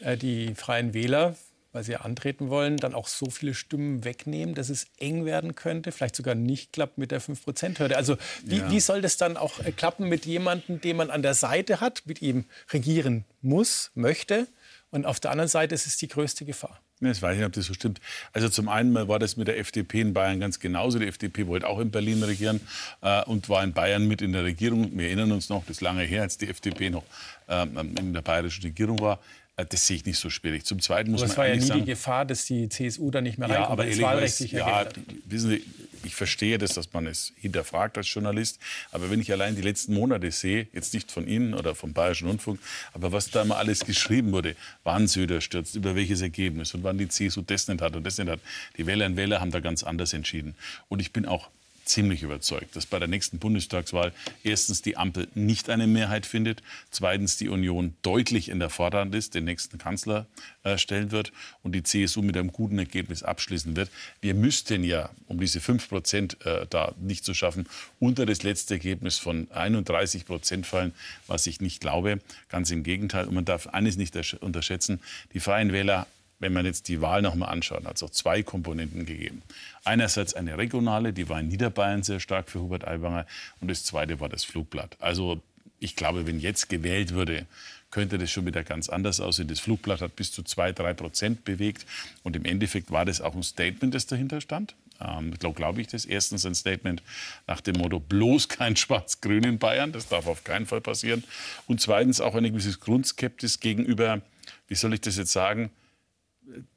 äh, die Freien Wähler weil sie antreten wollen, dann auch so viele Stimmen wegnehmen, dass es eng werden könnte, vielleicht sogar nicht klappt mit der 5-Prozent-Hürde. Also wie, ja. wie soll das dann auch äh, klappen mit jemandem, den man an der Seite hat, mit ihm regieren muss, möchte? Und auf der anderen Seite ist es die größte Gefahr. Ich weiß nicht, ob das so stimmt. Also zum einen war das mit der FDP in Bayern ganz genauso. Die FDP wollte auch in Berlin regieren äh, und war in Bayern mit in der Regierung. Wir erinnern uns noch, das ist lange her, als die FDP noch ähm, in der bayerischen Regierung war. Äh, das sehe ich nicht so schwierig. Zum Zweiten muss aber man es war ja nie sagen, die Gefahr, dass die CSU da nicht mehr ja, reinkommt, aber das Wahlrecht ja, wissen Sie, ich verstehe das, dass man es hinterfragt als Journalist. Aber wenn ich allein die letzten Monate sehe, jetzt nicht von Ihnen oder vom Bayerischen Rundfunk, aber was da immer alles geschrieben wurde, wann Söder stürzt, über welches Ergebnis und wann die CSU das nicht hat und das nicht hat. Die Wählerinnen und Wähler haben da ganz anders entschieden. Und ich bin auch ziemlich überzeugt, dass bei der nächsten Bundestagswahl erstens die Ampel nicht eine Mehrheit findet, zweitens die Union deutlich in der Vorderhand ist, den nächsten Kanzler äh, stellen wird und die CSU mit einem guten Ergebnis abschließen wird. Wir müssten ja, um diese 5 Prozent äh, da nicht zu schaffen, unter das letzte Ergebnis von 31 Prozent fallen, was ich nicht glaube. Ganz im Gegenteil. Und man darf eines nicht unterschätzen. Die Freien Wähler wenn man jetzt die Wahl noch mal anschaut, hat es auch zwei Komponenten gegeben. Einerseits eine regionale, die war in Niederbayern sehr stark für Hubert Aiwanger. Und das zweite war das Flugblatt. Also ich glaube, wenn jetzt gewählt würde, könnte das schon wieder ganz anders aussehen. Das Flugblatt hat bis zu zwei, drei Prozent bewegt. Und im Endeffekt war das auch ein Statement, das dahinter stand. Ähm, glaube glaub ich das. Erstens ein Statement nach dem Motto, bloß kein Schwarz-Grün in Bayern. Das darf auf keinen Fall passieren. Und zweitens auch ein gewisses Grundskeptis gegenüber, wie soll ich das jetzt sagen,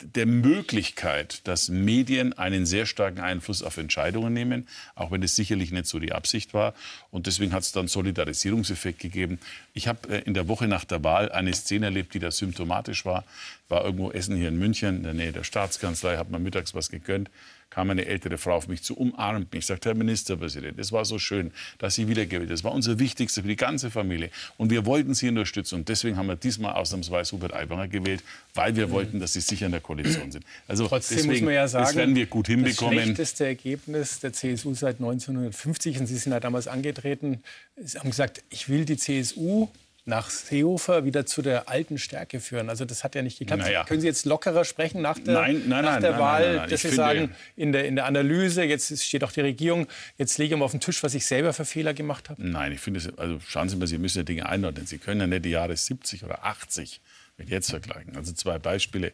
der Möglichkeit, dass Medien einen sehr starken Einfluss auf Entscheidungen nehmen, auch wenn es sicherlich nicht so die Absicht war. Und deswegen hat es dann Solidarisierungseffekt gegeben. Ich habe äh, in der Woche nach der Wahl eine Szene erlebt, die da symptomatisch war. War irgendwo Essen hier in München, in der Nähe der Staatskanzlei, hat man mittags was gegönnt kam eine ältere Frau auf mich zu, umarmt mich, sagt, Herr Ministerpräsident, es war so schön, dass Sie wiedergewählt Das war unser Wichtigster für die ganze Familie. Und wir wollten Sie unterstützen. Und deswegen haben wir diesmal ausnahmsweise Hubert Aiwanger gewählt, weil wir wollten, dass Sie sicher in der Koalition sind. Also Trotzdem deswegen, muss man ja sagen, das werden wir gut hinbekommen. Das schlechteste Ergebnis der CSU seit 1950, und Sie sind ja damals angetreten, Sie haben gesagt, ich will die CSU nach Seehofer wieder zu der alten Stärke führen. Also das hat ja nicht geklappt. Naja. Können Sie jetzt lockerer sprechen nach der, nein, nein, nach der nein, Wahl, dass Sie sagen, in der, in der Analyse, jetzt steht auch die Regierung, jetzt lege ich mal auf den Tisch, was ich selber für Fehler gemacht habe? Nein, ich finde, also schauen Sie mal, Sie müssen ja Dinge einordnen. Sie können ja nicht die Jahre 70 oder 80 mit jetzt vergleichen. Also zwei Beispiele.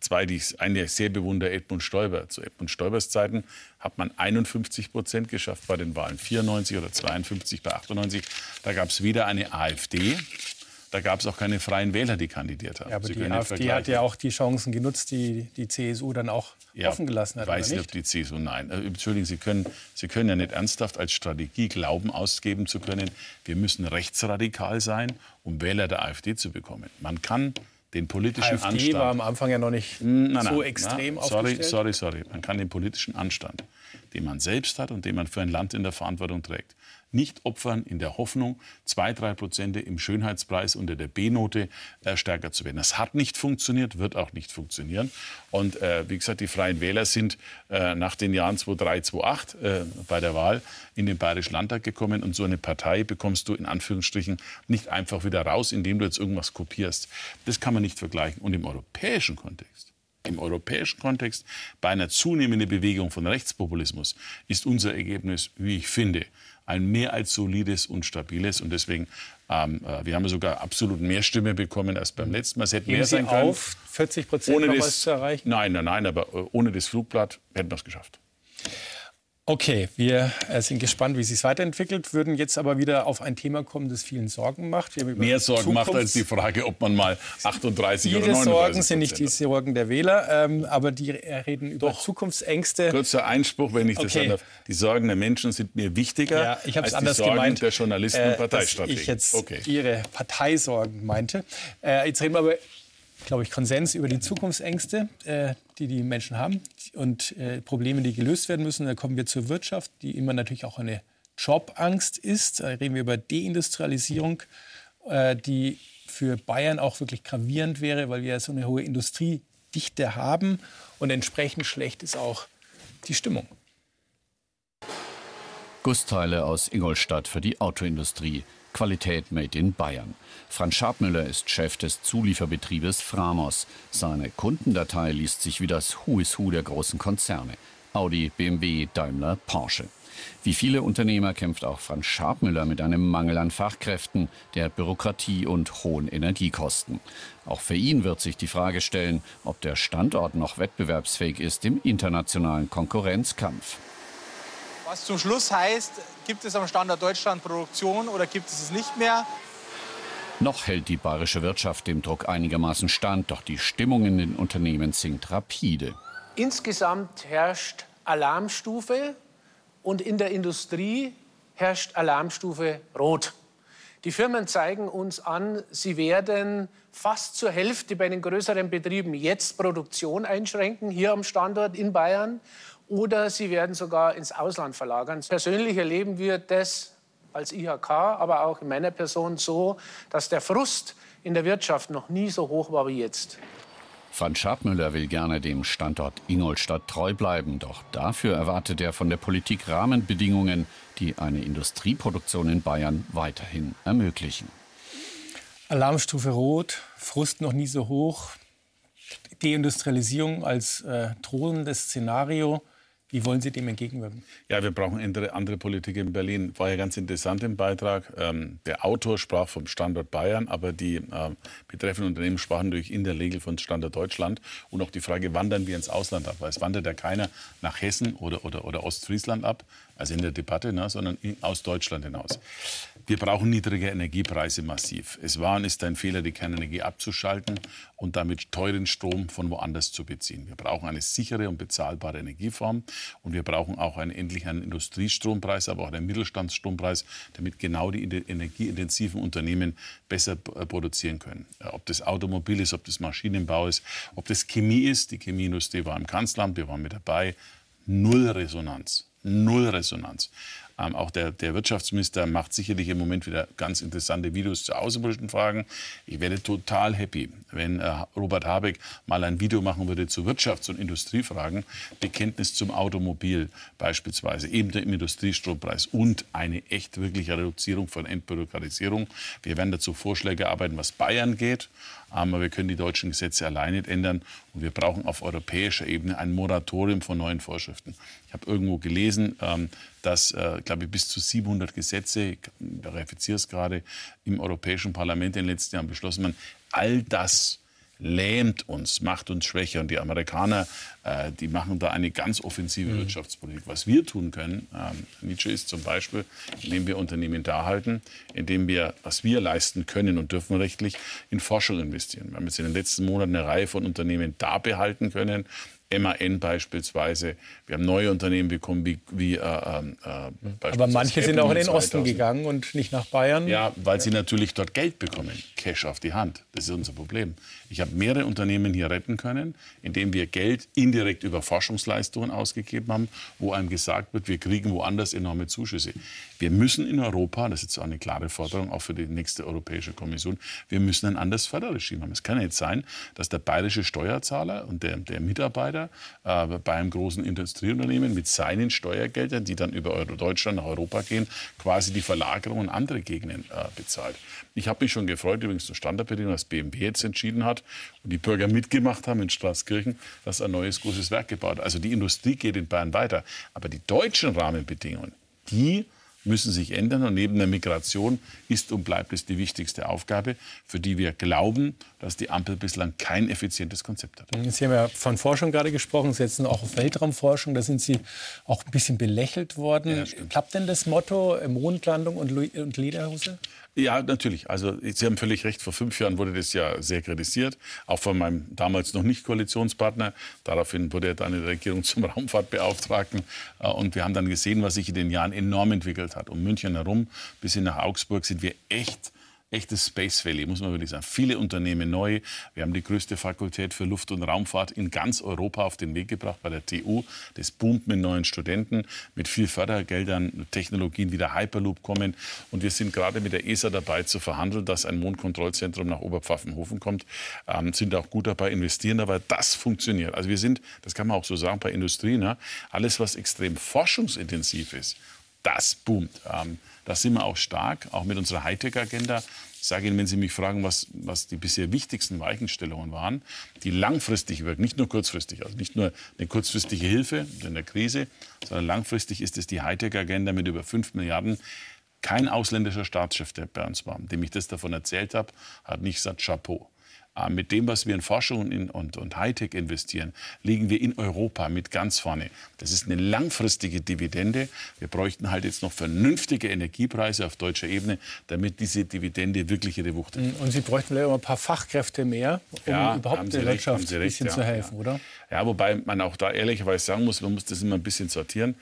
Zwei, die ich, eine, sehr bewundere, Edmund Stoiber. Zu Edmund Stoibers Zeiten hat man 51 Prozent geschafft bei den Wahlen. 94 oder 52 bei 98. Da gab es wieder eine AfD. Da gab es auch keine freien Wähler, die kandidiert haben. Ja, aber Sie die AfD hat ja auch die Chancen genutzt, die die CSU dann auch ja, offen gelassen hat. Ich weiß nicht, ob die CSU, nein. Äh, Entschuldigen, Sie können, Sie können ja nicht ernsthaft als Strategie glauben, ausgeben zu können, wir müssen rechtsradikal sein, um Wähler der AfD zu bekommen. Man kann den politischen AfD Anstand. war am Anfang ja noch nicht nein, nein, so extrem na, sorry, sorry, sorry. Man kann den politischen Anstand, den man selbst hat und den man für ein Land in der Verantwortung trägt, nicht opfern in der Hoffnung, zwei, drei Prozent im Schönheitspreis unter der B-Note äh, stärker zu werden. Das hat nicht funktioniert, wird auch nicht funktionieren. Und äh, wie gesagt, die Freien Wähler sind äh, nach den Jahren 2003, 2008 äh, bei der Wahl in den Bayerischen Landtag gekommen. Und so eine Partei bekommst du in Anführungsstrichen nicht einfach wieder raus, indem du jetzt irgendwas kopierst. Das kann man nicht vergleichen. Und im europäischen Kontext im europäischen Kontext bei einer zunehmenden Bewegung von Rechtspopulismus ist unser Ergebnis, wie ich finde, ein mehr als solides und stabiles. Und deswegen, ähm, äh, wir haben sogar absolut mehr Stimme bekommen als beim letzten Mal. Es hätte Geben mehr Sie sein können. auf, 40 Prozent ohne das, zu erreichen? Nein, nein, nein, aber äh, ohne das Flugblatt hätten wir es geschafft. Okay, wir äh, sind gespannt, wie es sich weiterentwickelt, würden jetzt aber wieder auf ein Thema kommen, das vielen Sorgen macht. Mehr Sorgen macht Zukunfts- als die Frage, ob man mal 38 oder Ihre 39 Sorgen sind nicht die Sorgen der Wähler, ähm, aber die reden über Zukunftsängste. Kurzer Einspruch, wenn ich das Okay. sagen darf. Die Sorgen der Menschen sind mir wichtiger Ja, ich habe als es anders die Sorgen gemeint, der Journalisten äh, und dass Parteistrategen. ich jetzt okay. Ihre Parteisorgen meinte. Äh, jetzt reden wir aber, glaube ich, Konsens über die Zukunftsängste, äh, die die Menschen haben und äh, Probleme, die gelöst werden müssen. Da kommen wir zur Wirtschaft, die immer natürlich auch eine Jobangst ist. Da reden wir über Deindustrialisierung, äh, die für Bayern auch wirklich gravierend wäre, weil wir so eine hohe Industriedichte haben und entsprechend schlecht ist auch die Stimmung. Gussteile aus Ingolstadt für die Autoindustrie. Qualität made in Bayern. Franz Schabmüller ist Chef des Zulieferbetriebes Framos. Seine Kundendatei liest sich wie das Who is Who der großen Konzerne. Audi, BMW, Daimler, Porsche. Wie viele Unternehmer kämpft auch Franz Schabmüller mit einem Mangel an Fachkräften, der Bürokratie und hohen Energiekosten. Auch für ihn wird sich die Frage stellen, ob der Standort noch wettbewerbsfähig ist im internationalen Konkurrenzkampf. Was zum Schluss heißt, gibt es am Standort Deutschland Produktion oder gibt es es nicht mehr? Noch hält die bayerische Wirtschaft dem Druck einigermaßen stand, doch die Stimmung in den Unternehmen sinkt rapide. Insgesamt herrscht Alarmstufe und in der Industrie herrscht Alarmstufe Rot. Die Firmen zeigen uns an, sie werden fast zur Hälfte bei den größeren Betrieben jetzt Produktion einschränken, hier am Standort in Bayern, oder sie werden sogar ins Ausland verlagern. Persönlich erleben wir das als IHK, aber auch in meiner Person so, dass der Frust in der Wirtschaft noch nie so hoch war wie jetzt. Franz Schabmüller will gerne dem Standort Ingolstadt treu bleiben, doch dafür erwartet er von der Politik Rahmenbedingungen, die eine Industrieproduktion in Bayern weiterhin ermöglichen. Alarmstufe Rot, Frust noch nie so hoch, Deindustrialisierung als äh, drohendes Szenario. Wie wollen Sie dem entgegenwirken? Ja, wir brauchen andere, Politik in Berlin. War ja ganz interessant im Beitrag. Ähm, der Autor sprach vom Standort Bayern, aber die ähm, betreffenden Unternehmen sprachen natürlich in der Regel von Standort Deutschland. Und auch die Frage, wandern wir ins Ausland ab? Weil es wandert ja keiner nach Hessen oder, oder, oder Ostfriesland ab, also in der Debatte, ne, sondern in, aus Deutschland hinaus. Wir brauchen niedrige Energiepreise massiv. Es war und ist ein Fehler, die Kernenergie abzuschalten und damit teuren Strom von woanders zu beziehen. Wir brauchen eine sichere und bezahlbare Energieform und wir brauchen auch einen, endlich einen Industriestrompreis, aber auch einen Mittelstandsstrompreis, damit genau die energieintensiven Unternehmen besser äh, produzieren können. Äh, Ob das Automobil ist, ob das Maschinenbau ist, ob das Chemie ist. Die Chemieindustrie war im Kanzleramt, wir waren mit dabei. Null Resonanz. Null Resonanz. Ähm, auch der, der Wirtschaftsminister macht sicherlich im Moment wieder ganz interessante Videos zu außenpolitischen Fragen. Ich wäre total happy, wenn äh, Robert Habeck mal ein Video machen würde zu Wirtschafts- und Industriefragen, Bekenntnis zum Automobil beispielsweise, eben dem Industriestrompreis und eine echt wirkliche Reduzierung von Entbürokratisierung. Wir werden dazu Vorschläge erarbeiten, was Bayern geht. Aber wir können die deutschen Gesetze alleine nicht ändern. Und wir brauchen auf europäischer Ebene ein Moratorium von neuen Vorschriften. Ich habe irgendwo gelesen, ähm, dass, äh, glaube ich, bis zu 700 Gesetze, ich verifiziere es gerade, im Europäischen Parlament in den letzten Jahren beschlossen werden. All das lähmt uns, macht uns schwächer. Und die Amerikaner, äh, die machen da eine ganz offensive Mhm. Wirtschaftspolitik. Was wir tun können, ähm, Nietzsche ist zum Beispiel, indem wir Unternehmen da halten, indem wir, was wir leisten können und dürfen rechtlich, in Forschung investieren. Wir haben jetzt in den letzten Monaten eine Reihe von Unternehmen da behalten können, MAN beispielsweise. Wir haben neue Unternehmen bekommen, wie, wie äh, äh, Aber manche sind auch in den Osten gegangen und nicht nach Bayern. Ja, weil sie natürlich dort Geld bekommen, Cash auf die Hand. Das ist unser Problem. Ich habe mehrere Unternehmen hier retten können, indem wir Geld indirekt über Forschungsleistungen ausgegeben haben, wo einem gesagt wird, wir kriegen woanders enorme Zuschüsse. Wir müssen in Europa, das ist jetzt auch eine klare Forderung, auch für die nächste Europäische Kommission, wir müssen ein anderes Förderregime haben. Es kann ja nicht sein, dass der bayerische Steuerzahler und der, der Mitarbeiter äh, bei einem großen Industrieunternehmen mit seinen Steuergeldern, die dann über Deutschland nach Europa gehen, quasi die Verlagerung in andere Gegenden äh, bezahlt. Ich habe mich schon gefreut, übrigens zur Standardbedingung, dass BMW jetzt entschieden hat und die Bürger mitgemacht haben in Straßkirchen, dass ein neues großes Werk gebaut. Also die Industrie geht in Bayern weiter. Aber die deutschen Rahmenbedingungen, die müssen sich ändern. Und neben der Migration ist und bleibt es die wichtigste Aufgabe, für die wir glauben, dass die Ampel bislang kein effizientes Konzept hat. Sie haben ja von Forschung gerade gesprochen, Sie setzen auch auf Weltraumforschung. Da sind Sie auch ein bisschen belächelt worden. Ja, Klappt denn das Motto Mondlandung und, und Lederhose? Ja, natürlich. Also Sie haben völlig recht. Vor fünf Jahren wurde das ja sehr kritisiert, auch von meinem damals noch nicht Koalitionspartner. Daraufhin wurde er dann in der Regierung zum Raumfahrtbeauftragten. Äh, und wir haben dann gesehen, was sich in den Jahren enorm entwickelt hat. Um München herum bis hin nach Augsburg sind wir echt echtes Space Valley, muss man wirklich sagen. Viele Unternehmen neu. Wir haben die größte Fakultät für Luft- und Raumfahrt in ganz Europa auf den Weg gebracht bei der TU. Das boomt mit neuen Studenten, mit viel Fördergeldern, Technologien wie der Hyperloop kommen. Und wir sind gerade mit der ESA dabei zu verhandeln, dass ein Mondkontrollzentrum nach Oberpfaffenhofen kommt. Ähm, sind auch gut dabei, investieren aber das funktioniert. Also wir sind, das kann man auch so sagen, bei Industrie, ne? alles was extrem forschungsintensiv ist, das boomt. Ähm, da sind wir auch stark, auch mit unserer Hightech-Agenda. Ich sage Ihnen, wenn Sie mich fragen, was, was die bisher wichtigsten Weichenstellungen waren, die langfristig wirken, nicht nur kurzfristig, also nicht nur eine kurzfristige Hilfe in der Krise, sondern langfristig ist es die Hightech-Agenda mit über 5 Milliarden. Kein ausländischer Staatschef, der bei uns war, dem ich das davon erzählt habe, hat nicht gesagt Chapeau. Äh, mit dem, was wir in Forschung und, und, und Hightech investieren, liegen wir in Europa mit ganz vorne. Das ist eine langfristige Dividende. Wir bräuchten halt jetzt noch vernünftige Energiepreise auf deutscher Ebene, damit diese Dividende wirklich ihre Wucht hat. Und Sie bräuchten vielleicht auch ein paar Fachkräfte mehr, um ja, überhaupt der Wirtschaft ein bisschen ja, zu helfen, ja. oder? Ja, wobei man auch da ehrlicherweise sagen muss, man muss das immer ein bisschen sortieren.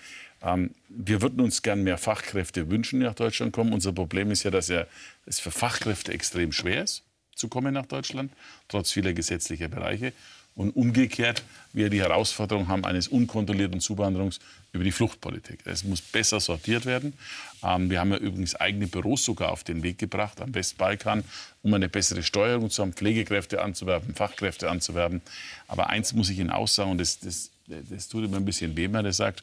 Ähm, wir würden uns gern mehr Fachkräfte wünschen, die nach Deutschland kommen. Unser Problem ist ja, dass es für Fachkräfte extrem schwer ist zu kommen nach Deutschland, trotz vieler gesetzlicher Bereiche. Und umgekehrt wir die Herausforderung haben eines unkontrollierten Zuwanderungs über die Fluchtpolitik. Es muss besser sortiert werden. Ähm, wir haben ja übrigens eigene Büros sogar auf den Weg gebracht am Westbalkan, um eine bessere Steuerung zu haben, Pflegekräfte anzuwerben, Fachkräfte anzuwerben. Aber eins muss ich Ihnen auch sagen, und das, das, das tut immer ein bisschen weh, wenn er sagt,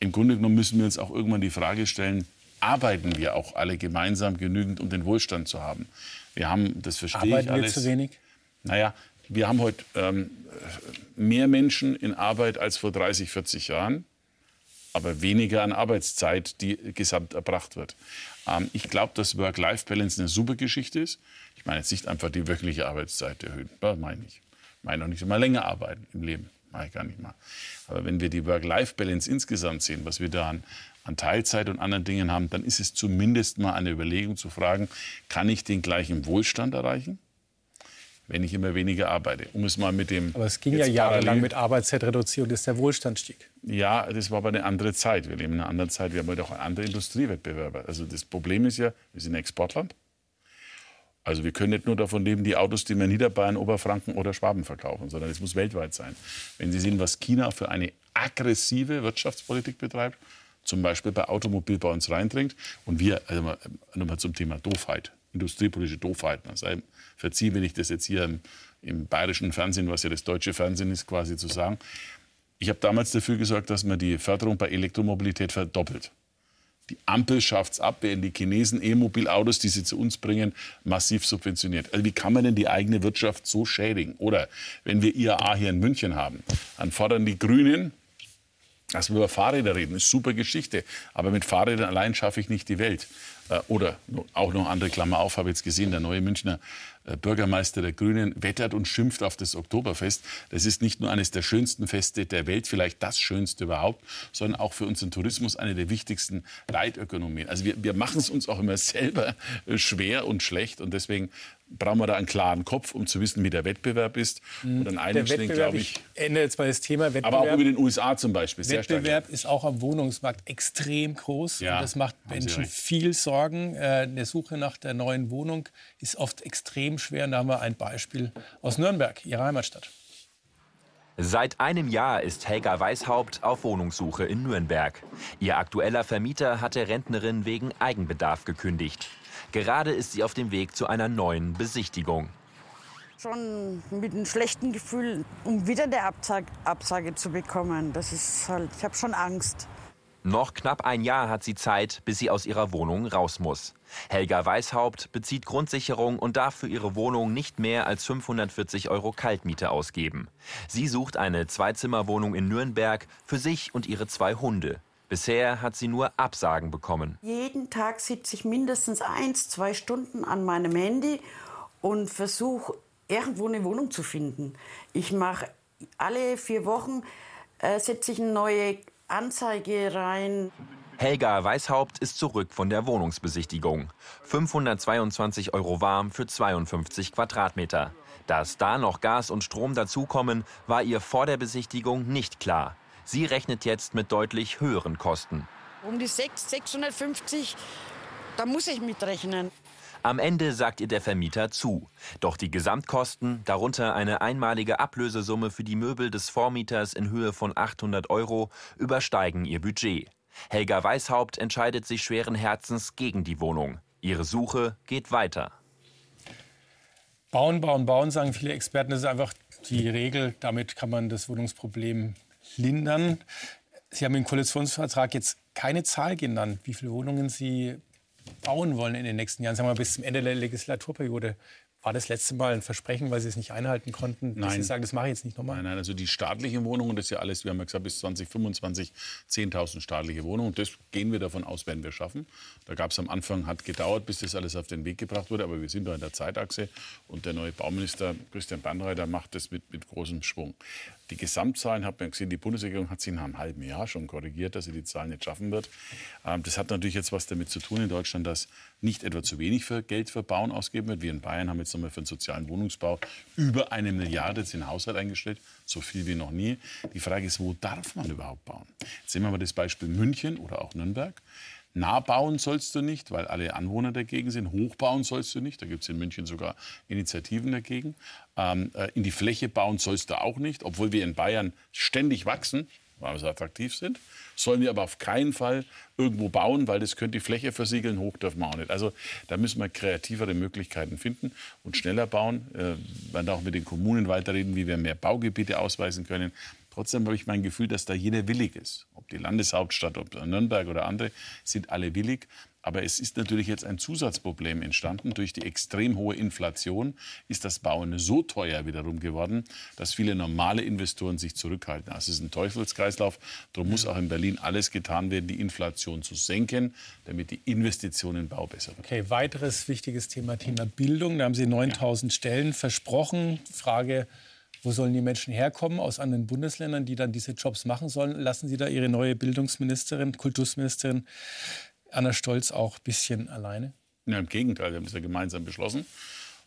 im Grunde genommen müssen wir uns auch irgendwann die Frage stellen, arbeiten wir auch alle gemeinsam genügend, um den Wohlstand zu haben? Wir haben, das verstehe Arbeiten ich alles. wir zu wenig? Naja, wir haben heute ähm, mehr Menschen in Arbeit als vor 30, 40 Jahren, aber weniger an Arbeitszeit, die gesamt erbracht wird. Ähm, ich glaube, dass Work-Life-Balance eine super Geschichte ist. Ich meine jetzt nicht einfach die wöchentliche Arbeitszeit erhöhen, das meine ich. Ich meine auch nicht immer länger arbeiten im Leben, mache ich gar nicht mal. Aber wenn wir die Work-Life-Balance insgesamt sehen, was wir da an an Teilzeit und anderen Dingen haben, dann ist es zumindest mal eine Überlegung zu fragen, kann ich den gleichen Wohlstand erreichen? wenn ich immer weniger arbeite. Um es mal mit dem. Aber es ging ja jahrelang mit Arbeitszeitreduzierung, dass der Wohlstand stieg. Ja, das war aber eine andere Zeit. Wir leben in einer anderen Zeit. Wir haben halt auch andere Industriewettbewerber. Also das Problem ist ja, wir sind ein Exportland. Also wir können nicht nur davon leben, die Autos, die wir in Niederbayern, Oberfranken oder Schwaben verkaufen, sondern es muss weltweit sein. Wenn Sie sehen, was China für eine aggressive Wirtschaftspolitik betreibt, zum Beispiel bei Automobil bei uns reindringt. Und wir, also mal, nochmal zum Thema Doofheit, industriepolitische Doofheit. Also verzieh, wenn ich das jetzt hier im, im bayerischen Fernsehen, was ja das deutsche Fernsehen ist, quasi zu sagen. Ich habe damals dafür gesorgt, dass man die Förderung bei Elektromobilität verdoppelt. Die Ampel schafft es ab, während die Chinesen E-Mobilautos, die sie zu uns bringen, massiv subventioniert. Also wie kann man denn die eigene Wirtschaft so schädigen? Oder wenn wir IAA hier in München haben, dann fordern die Grünen, wir über Fahrräder reden, ist super Geschichte. Aber mit Fahrrädern allein schaffe ich nicht die Welt. Äh, oder auch noch andere Klammer auf, habe jetzt gesehen, der neue Münchner äh, Bürgermeister der Grünen wettert und schimpft auf das Oktoberfest. Das ist nicht nur eines der schönsten Feste der Welt, vielleicht das schönste überhaupt, sondern auch für unseren Tourismus eine der wichtigsten Leitökonomien. Also wir, wir machen es uns auch immer selber äh, schwer und schlecht und deswegen brauchen wir da einen klaren Kopf, um zu wissen, wie der Wettbewerb ist. Und an einigen Stellen, glaube ich. Ich ende jetzt mal das Thema Wettbewerb. Aber auch über den USA zum Beispiel. Sehr Wettbewerb stark. ist auch am Wohnungsmarkt extrem groß. Ja, und das macht Menschen viel Sorgen. Äh, eine Suche nach der neuen Wohnung ist oft extrem schwer. Und da haben wir ein Beispiel aus Nürnberg, Ihrer Heimatstadt. Seit einem Jahr ist Helga Weishaupt auf Wohnungssuche in Nürnberg. Ihr aktueller Vermieter hat der Rentnerin wegen Eigenbedarf gekündigt. Gerade ist sie auf dem Weg zu einer neuen Besichtigung. Schon mit einem schlechten Gefühl, um wieder eine Absage, zu bekommen. Das ist halt, ich habe schon Angst. Noch knapp ein Jahr hat sie Zeit, bis sie aus ihrer Wohnung raus muss. Helga Weishaupt bezieht Grundsicherung und darf für ihre Wohnung nicht mehr als 540 Euro Kaltmiete ausgeben. Sie sucht eine Zweizimmerwohnung in Nürnberg für sich und ihre zwei Hunde. Bisher hat sie nur Absagen bekommen. Jeden Tag sitze ich mindestens eins, zwei Stunden an meinem Handy und versuche irgendwo eine Wohnung zu finden. Ich mache alle vier Wochen äh, setze ich eine neue Anzeige rein. Helga Weishaupt ist zurück von der Wohnungsbesichtigung. 522 Euro warm für 52 Quadratmeter. Dass da noch Gas und Strom dazukommen, war ihr vor der Besichtigung nicht klar. Sie rechnet jetzt mit deutlich höheren Kosten. Um die 6, 650, da muss ich mitrechnen. Am Ende sagt ihr der Vermieter zu. Doch die Gesamtkosten, darunter eine einmalige Ablösesumme für die Möbel des Vormieters in Höhe von 800 Euro, übersteigen ihr Budget. Helga Weishaupt entscheidet sich schweren Herzens gegen die Wohnung. Ihre Suche geht weiter. Bauen, bauen, bauen, sagen viele Experten. Das ist einfach die Regel. Damit kann man das Wohnungsproblem lindern. Sie haben im Koalitionsvertrag jetzt keine Zahl genannt, wie viele Wohnungen Sie bauen wollen in den nächsten Jahren, sagen wir mal bis zum Ende der Legislaturperiode. War das letzte Mal ein Versprechen, weil Sie es nicht einhalten konnten? Nein. Sie sagen, das mache ich jetzt nicht nochmal? Nein, nein, also die staatlichen Wohnungen, das ist ja alles, wir haben ja gesagt, bis 2025 10.000 staatliche Wohnungen. Das gehen wir davon aus, werden wir schaffen. Da gab es am Anfang, hat gedauert, bis das alles auf den Weg gebracht wurde, aber wir sind da in der Zeitachse und der neue Bauminister Christian Bandreiter macht das mit, mit großem Schwung. Die Gesamtzahlen hat man gesehen, die Bundesregierung hat sie nach einem halben Jahr schon korrigiert, dass sie die Zahlen nicht schaffen wird. Ähm, das hat natürlich jetzt was damit zu tun in Deutschland, dass nicht etwa zu wenig für Geld für Bauen ausgegeben wird. Wir in Bayern haben jetzt nochmal für den sozialen Wohnungsbau über eine Milliarde in den Haushalt eingestellt, so viel wie noch nie. Die Frage ist, wo darf man überhaupt bauen? Jetzt sehen wir mal das Beispiel München oder auch Nürnberg. Nah bauen sollst du nicht, weil alle Anwohner dagegen sind. Hochbauen sollst du nicht. Da gibt es in München sogar Initiativen dagegen. Ähm, äh, in die Fläche bauen sollst du auch nicht, obwohl wir in Bayern ständig wachsen, weil wir so attraktiv sind. Sollen wir aber auf keinen Fall irgendwo bauen, weil das könnte die Fläche versiegeln. Hoch dürfen wir auch nicht. Also da müssen wir kreativere Möglichkeiten finden und schneller bauen. Äh, wir werden auch mit den Kommunen weiterreden, wie wir mehr Baugebiete ausweisen können. Trotzdem habe ich mein Gefühl, dass da jeder willig ist. Ob die Landeshauptstadt, ob Nürnberg oder andere, sind alle willig. Aber es ist natürlich jetzt ein Zusatzproblem entstanden. Durch die extrem hohe Inflation ist das Bauen so teuer wiederum geworden, dass viele normale Investoren sich zurückhalten. Also es ist ein Teufelskreislauf. Darum muss auch in Berlin alles getan werden, die Inflation zu senken, damit die Investitionen in Bau besser werden. Okay, weiteres wichtiges Thema, Thema Bildung. Da haben Sie 9000 ja. Stellen versprochen. Frage, wo sollen die Menschen herkommen aus anderen Bundesländern, die dann diese Jobs machen sollen? Lassen Sie da Ihre neue Bildungsministerin, Kultusministerin Anna Stolz auch ein bisschen alleine? Ja, Im Gegenteil, wir haben das ja gemeinsam beschlossen.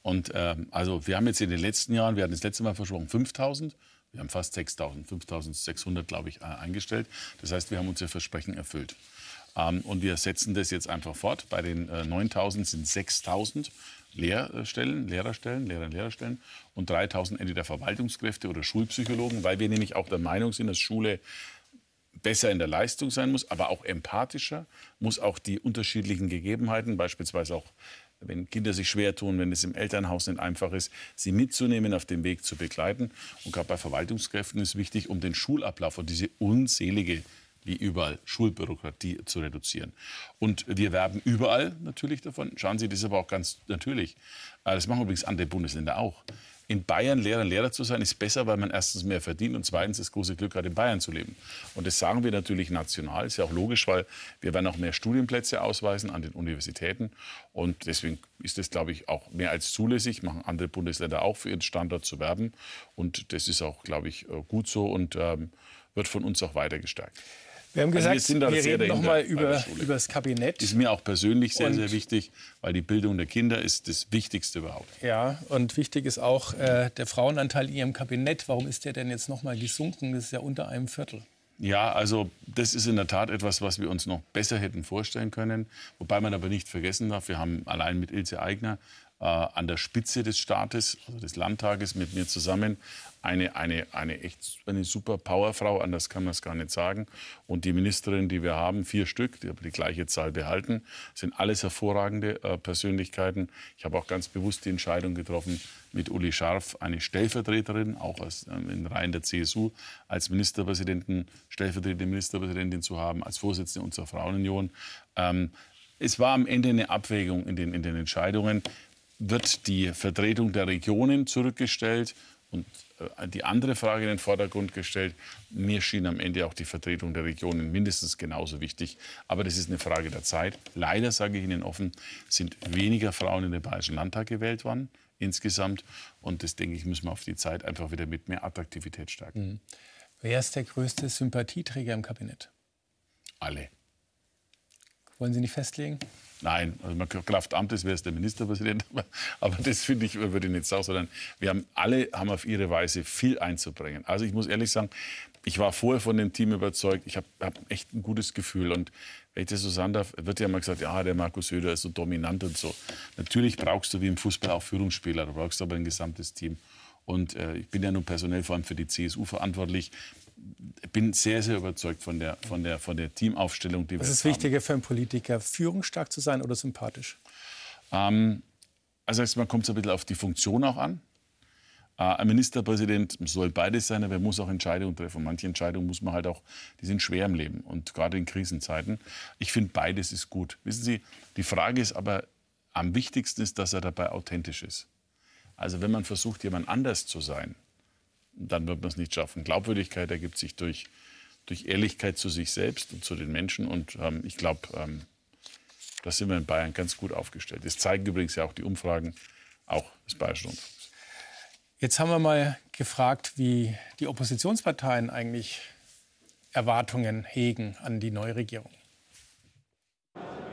Und ähm, also wir haben jetzt in den letzten Jahren, wir hatten das letzte Mal versprochen 5000, wir haben fast 6000, 5600 glaube ich äh, eingestellt. Das heißt, wir haben unser Versprechen erfüllt. Ähm, und wir setzen das jetzt einfach fort. Bei den äh, 9000 sind 6000 Lehrstellen, Lehrerstellen, Lehrer- und Lehrerstellen und 3000 entweder Verwaltungskräfte oder Schulpsychologen, weil wir nämlich auch der Meinung sind, dass Schule besser in der Leistung sein muss, aber auch empathischer, muss auch die unterschiedlichen Gegebenheiten, beispielsweise auch wenn Kinder sich schwer tun, wenn es im Elternhaus nicht einfach ist, sie mitzunehmen, auf dem Weg zu begleiten. Und gerade bei Verwaltungskräften ist wichtig, um den Schulablauf und diese unselige wie überall Schulbürokratie zu reduzieren. Und wir werben überall natürlich davon. Schauen Sie, das ist aber auch ganz natürlich. Äh, das machen übrigens andere Bundesländer auch. in Bayern Lehrer und Lehrer zu sein, ist besser, weil man erstens mehr verdient und zweitens das große Glück hat, in Bayern zu leben. Und das sagen wir natürlich national, ist ja auch logisch, weil wir werden auch mehr Studienplätze ausweisen an den Universitäten. Und deswegen ist das, glaube ich, auch mehr als zulässig, machen andere Bundesländer auch für ihren Standort zu werben. Und das ist auch, glaube ich, äh, gut so und ähm, wird von uns auch weiter gestärkt. Wir haben gesagt, also wir, wir reden nochmal über, über das Kabinett. Ist mir auch persönlich sehr, Und- sehr wichtig, weil die Bildung der Kinder ist das Wichtigste überhaupt. Ja, und wichtig ist auch äh, der Frauenanteil in Ihrem Kabinett. Warum ist der denn jetzt nochmal gesunken? Das ist ja unter einem Viertel. Ja, also das ist in der Tat etwas, was wir uns noch besser hätten vorstellen können. Wobei man aber nicht vergessen darf, wir haben allein mit Ilse Aigner an der Spitze des Staates, also des Landtages mit mir zusammen, eine, eine, eine echt eine super Powerfrau, anders kann man es gar nicht sagen. Und die Ministerinnen, die wir haben, vier Stück, die aber die gleiche Zahl behalten, sind alles hervorragende äh, Persönlichkeiten. Ich habe auch ganz bewusst die Entscheidung getroffen, mit Uli Scharf eine Stellvertreterin, auch aus, ähm, in Reihen der CSU, als Ministerpräsidenten, stellvertretende Ministerpräsidentin zu haben, als Vorsitzende unserer Frauenunion. Ähm, es war am Ende eine Abwägung in den, in den Entscheidungen. Wird die Vertretung der Regionen zurückgestellt und äh, die andere Frage in den Vordergrund gestellt? Mir schien am Ende auch die Vertretung der Regionen mindestens genauso wichtig. Aber das ist eine Frage der Zeit. Leider, sage ich Ihnen offen, sind weniger Frauen in den Bayerischen Landtag gewählt worden insgesamt. Und das, denke ich, müssen wir auf die Zeit einfach wieder mit mehr Attraktivität stärken. Mhm. Wer ist der größte Sympathieträger im Kabinett? Alle. Wollen Sie nicht festlegen? Nein, also man Kraft Amtes wäre es der Ministerpräsident, aber, aber das finde ich, würde ich nicht sagen, sondern wir haben alle haben auf ihre Weise viel einzubringen. Also ich muss ehrlich sagen, ich war vorher von dem Team überzeugt, ich habe hab echt ein gutes Gefühl und wenn ich das so sagen darf, wird ja immer gesagt, ja, der Markus Söder ist so dominant und so. Natürlich brauchst du wie im Fußball auch Führungsspieler, du brauchst aber ein gesamtes Team. Und äh, ich bin ja nun personell vor allem für die CSU verantwortlich. Bin sehr, sehr überzeugt von der, von der, von der Teamaufstellung, die wir Was ist haben. wichtiger für einen Politiker, führungsstark zu sein oder sympathisch? Ähm, also erstmal kommt es ein bisschen auf die Funktion auch an. Äh, ein Ministerpräsident soll beides sein, aber er muss auch Entscheidungen treffen. Manche Entscheidungen muss man halt auch, die sind schwer im Leben und gerade in Krisenzeiten. Ich finde, beides ist gut. Wissen Sie, die Frage ist aber, am wichtigsten ist, dass er dabei authentisch ist. Also wenn man versucht, jemand anders zu sein, dann wird man es nicht schaffen. Glaubwürdigkeit ergibt sich durch, durch Ehrlichkeit zu sich selbst und zu den Menschen. Und ähm, ich glaube, ähm, da sind wir in Bayern ganz gut aufgestellt. Das zeigen übrigens ja auch die Umfragen, auch des Bayerischen Rundfunks. Jetzt haben wir mal gefragt, wie die Oppositionsparteien eigentlich Erwartungen hegen an die neue Regierung.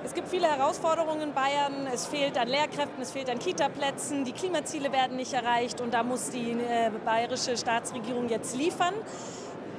Es gibt viele Herausforderungen in Bayern. Es fehlt an Lehrkräften, es fehlt an Kitaplätzen, die Klimaziele werden nicht erreicht und da muss die äh, bayerische Staatsregierung jetzt liefern.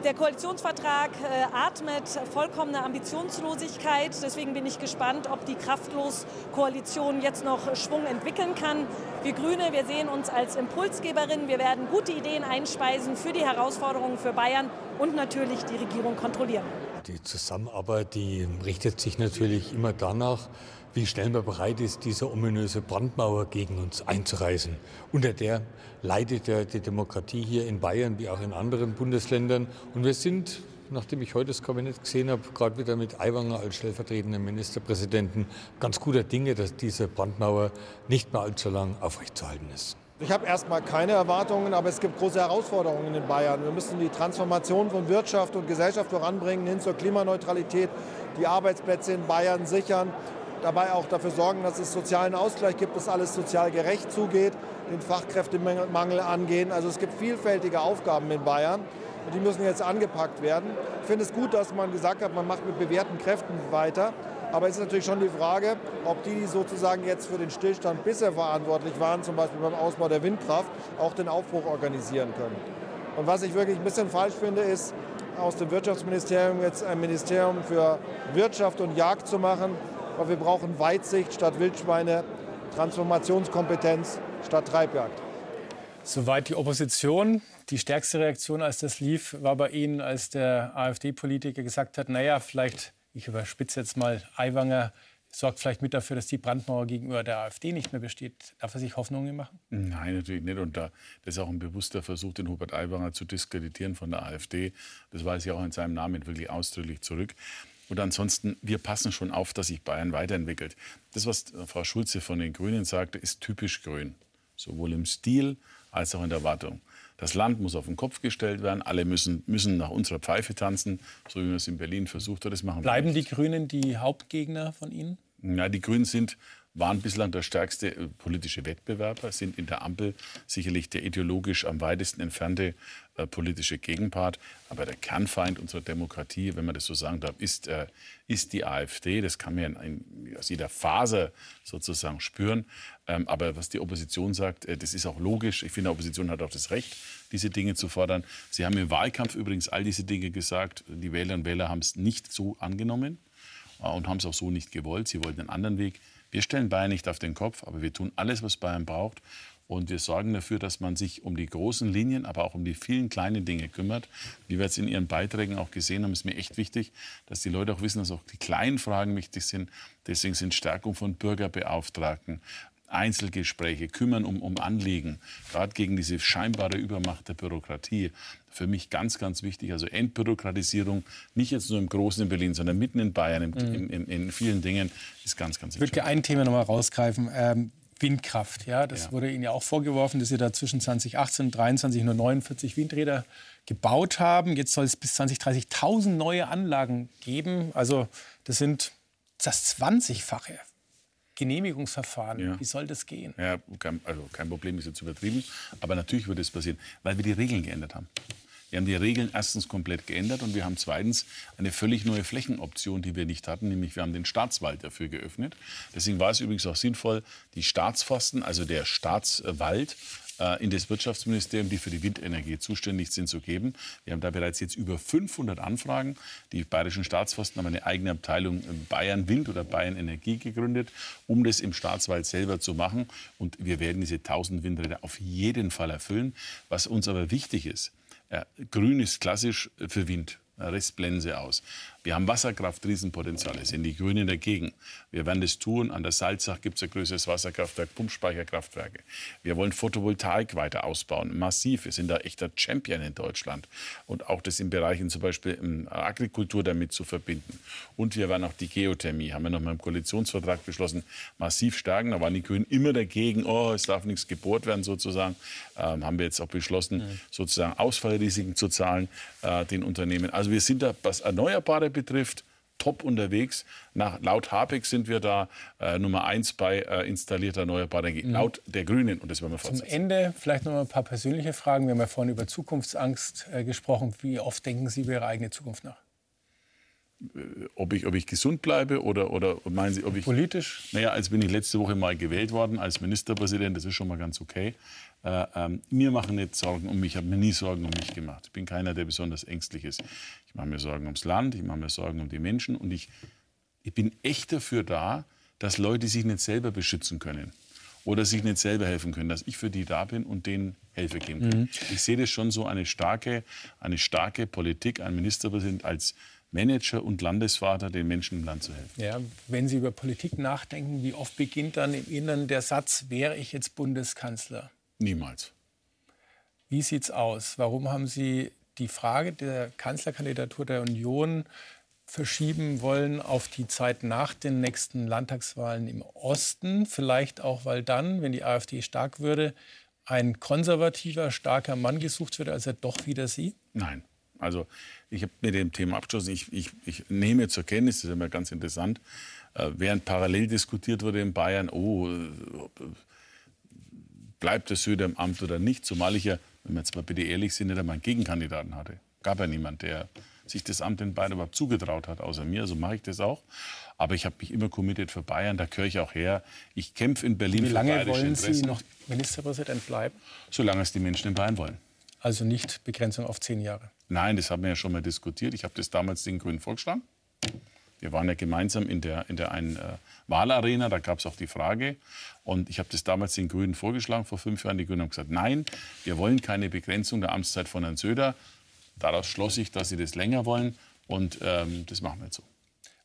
Der Koalitionsvertrag äh, atmet vollkommene Ambitionslosigkeit. Deswegen bin ich gespannt, ob die Kraftlos-Koalition jetzt noch Schwung entwickeln kann. Wir Grüne, wir sehen uns als Impulsgeberin. Wir werden gute Ideen einspeisen für die Herausforderungen für Bayern und natürlich die Regierung kontrollieren. Die Zusammenarbeit, die richtet sich natürlich immer danach, wie schnell man bereit ist, diese ominöse Brandmauer gegen uns einzureißen. Unter der leidet ja die Demokratie hier in Bayern wie auch in anderen Bundesländern. Und wir sind, nachdem ich heute das Kabinett gesehen habe, gerade wieder mit Aiwanger als stellvertretenden Ministerpräsidenten ganz guter Dinge, dass diese Brandmauer nicht mehr allzu lang aufrechtzuerhalten ist. Ich habe erstmal keine Erwartungen, aber es gibt große Herausforderungen in Bayern. Wir müssen die Transformation von Wirtschaft und Gesellschaft voranbringen hin zur Klimaneutralität, die Arbeitsplätze in Bayern sichern, dabei auch dafür sorgen, dass es sozialen Ausgleich gibt, dass alles sozial gerecht zugeht, den Fachkräftemangel angehen. Also es gibt vielfältige Aufgaben in Bayern und die müssen jetzt angepackt werden. Ich finde es gut, dass man gesagt hat, man macht mit bewährten Kräften weiter. Aber es ist natürlich schon die Frage, ob die, die sozusagen jetzt für den Stillstand bisher verantwortlich waren, zum Beispiel beim Ausbau der Windkraft, auch den Aufbruch organisieren können. Und was ich wirklich ein bisschen falsch finde, ist, aus dem Wirtschaftsministerium jetzt ein Ministerium für Wirtschaft und Jagd zu machen, weil wir brauchen Weitsicht statt Wildschweine, Transformationskompetenz statt Treibjagd. Soweit die Opposition. Die stärkste Reaktion, als das lief, war bei Ihnen, als der AfD-Politiker gesagt hat, naja, vielleicht, ich überspitze jetzt mal, Aiwanger sorgt vielleicht mit dafür, dass die Brandmauer gegenüber der AfD nicht mehr besteht. Darf er sich Hoffnungen machen? Nein, natürlich nicht. Und da, das ist auch ein bewusster Versuch, den Hubert Aiwanger zu diskreditieren von der AfD. Das weise ich auch in seinem Namen wirklich ausdrücklich zurück. Und ansonsten, wir passen schon auf, dass sich Bayern weiterentwickelt. Das, was Frau Schulze von den Grünen sagte, ist typisch grün. sowohl im Stil als auch in der Erwartung. Das Land muss auf den Kopf gestellt werden. Alle müssen, müssen nach unserer Pfeife tanzen, so wie man es in Berlin versucht hat. Das machen Bleiben die Grünen die Hauptgegner von Ihnen? Ja, die Grünen sind waren bislang der stärkste äh, politische Wettbewerber, sind in der Ampel sicherlich der ideologisch am weitesten entfernte äh, politische Gegenpart. Aber der Kernfeind unserer Demokratie, wenn man das so sagen darf, ist, äh, ist die AfD. Das kann man in, aus jeder Phase sozusagen spüren. Ähm, aber was die Opposition sagt, äh, das ist auch logisch. Ich finde, die Opposition hat auch das Recht, diese Dinge zu fordern. Sie haben im Wahlkampf übrigens all diese Dinge gesagt. Die Wählerinnen und Wähler haben es nicht so angenommen äh, und haben es auch so nicht gewollt. Sie wollten einen anderen Weg. Wir stellen Bayern nicht auf den Kopf, aber wir tun alles, was Bayern braucht. Und wir sorgen dafür, dass man sich um die großen Linien, aber auch um die vielen kleinen Dinge kümmert. Wie wir jetzt in Ihren Beiträgen auch gesehen haben, ist mir echt wichtig, dass die Leute auch wissen, dass auch die kleinen Fragen wichtig sind. Deswegen sind Stärkung von Bürgerbeauftragten, Einzelgespräche, kümmern um, um Anliegen, gerade gegen diese scheinbare Übermacht der Bürokratie. Für mich ganz, ganz wichtig. Also Entbürokratisierung, nicht jetzt nur im Großen in Berlin, sondern mitten in Bayern, im, mhm. in, in, vielen Dingen, ist ganz, ganz wichtig. Ich würde ein Thema noch mal rausgreifen. Ähm, Windkraft. Ja, das ja. wurde Ihnen ja auch vorgeworfen, dass Sie da zwischen 2018 und 2023 nur 49 Windräder gebaut haben. Jetzt soll es bis 2030 1000 neue Anlagen geben. Also das sind das 20-fache Genehmigungsverfahren. Ja. Wie soll das gehen? Ja, kein, also kein Problem ist jetzt übertrieben. Aber natürlich wird es passieren, weil wir die Regeln geändert haben. Wir haben die Regeln erstens komplett geändert und wir haben zweitens eine völlig neue Flächenoption, die wir nicht hatten, nämlich wir haben den Staatswald dafür geöffnet. Deswegen war es übrigens auch sinnvoll, die Staatsforsten, also der Staatswald, in das Wirtschaftsministerium, die für die Windenergie zuständig sind, zu geben. Wir haben da bereits jetzt über 500 Anfragen. Die bayerischen Staatsforsten haben eine eigene Abteilung Bayern Wind oder Bayern Energie gegründet, um das im Staatswald selber zu machen. Und wir werden diese 1000 Windräder auf jeden Fall erfüllen. Was uns aber wichtig ist, ja, grün ist klassisch für Wind. Sie aus. Wir haben Wasserkraft, Riesenpotenziale, sind die Grünen dagegen. Wir werden das tun. An der Salzach gibt es ein größeres Wasserkraftwerk, Pumpspeicherkraftwerke. Wir wollen Photovoltaik weiter ausbauen, massiv. Wir sind da echter Champion in Deutschland. Und auch das in Bereichen zum Beispiel in Agrikultur damit zu verbinden. Und wir werden auch die Geothermie, haben wir noch mal im Koalitionsvertrag beschlossen, massiv stärken. Da waren die Grünen immer dagegen, oh, es darf nichts gebohrt werden sozusagen. Ähm, haben wir jetzt auch beschlossen, sozusagen Ausfallrisiken zu zahlen äh, den Unternehmen. Also wir sind da, was Erneuerbare betrifft, top unterwegs. Nach, laut Habeck sind wir da äh, Nummer eins bei äh, installierter erneuerbarer Energie. Mhm. Laut der Grünen. Und das werden wir fortsetzen. Zum Ende vielleicht noch ein paar persönliche Fragen. Wir haben ja vorhin über Zukunftsangst äh, gesprochen. Wie oft denken Sie über Ihre eigene Zukunft nach? Ob ich, ob ich gesund bleibe oder, oder meinen Sie, ob ich. Politisch? Naja, als bin ich letzte Woche mal gewählt worden als Ministerpräsident. Das ist schon mal ganz okay. Äh, ähm, mir machen nicht Sorgen um mich, ich habe mir nie Sorgen um mich gemacht. Ich bin keiner, der besonders ängstlich ist. Ich mache mir Sorgen ums Land, ich mache mir Sorgen um die Menschen und ich, ich bin echt dafür da, dass Leute sich nicht selber beschützen können oder sich nicht selber helfen können, dass ich für die da bin und denen Hilfe geben kann. Mhm. Ich sehe das schon so eine starke, eine starke Politik, ein Ministerpräsident als Manager und Landesvater, den Menschen im Land zu helfen. Ja, wenn Sie über Politik nachdenken, wie oft beginnt dann im Inneren der Satz, wäre ich jetzt Bundeskanzler? Niemals. Wie sieht es aus? Warum haben Sie die Frage der Kanzlerkandidatur der Union verschieben wollen auf die Zeit nach den nächsten Landtagswahlen im Osten? Vielleicht auch, weil dann, wenn die AfD stark würde, ein konservativer, starker Mann gesucht wird, als er doch wieder Sie? Nein. Also ich habe mit dem Thema abgeschlossen. Ich, ich, ich nehme zur Kenntnis, das ist immer ganz interessant, äh, während parallel diskutiert wurde in Bayern, oh, äh, bleibt der Söder im Amt oder nicht, zumal ich ja, wenn wir jetzt mal bitte ehrlich sind, nicht einmal einen Gegenkandidaten hatte. Gab ja niemand, der sich das Amt in Bayern überhaupt zugetraut hat, außer mir. So mache ich das auch. Aber ich habe mich immer committed für Bayern, da gehöre ich auch her. Ich kämpfe in Berlin Wie lange für wollen Interessen. Sie noch Ministerpräsident bleiben? Solange es die Menschen in Bayern wollen. Also nicht Begrenzung auf zehn Jahre? Nein, das haben wir ja schon mal diskutiert. Ich habe das damals den Grünen vorgeschlagen. Wir waren ja gemeinsam in der, in der einen äh, Wahlarena, da gab es auch die Frage. Und ich habe das damals den Grünen vorgeschlagen, vor fünf Jahren. Die Grünen haben gesagt, nein, wir wollen keine Begrenzung der Amtszeit von Herrn Söder. Daraus schloss ich, dass sie das länger wollen. Und ähm, das machen wir jetzt so.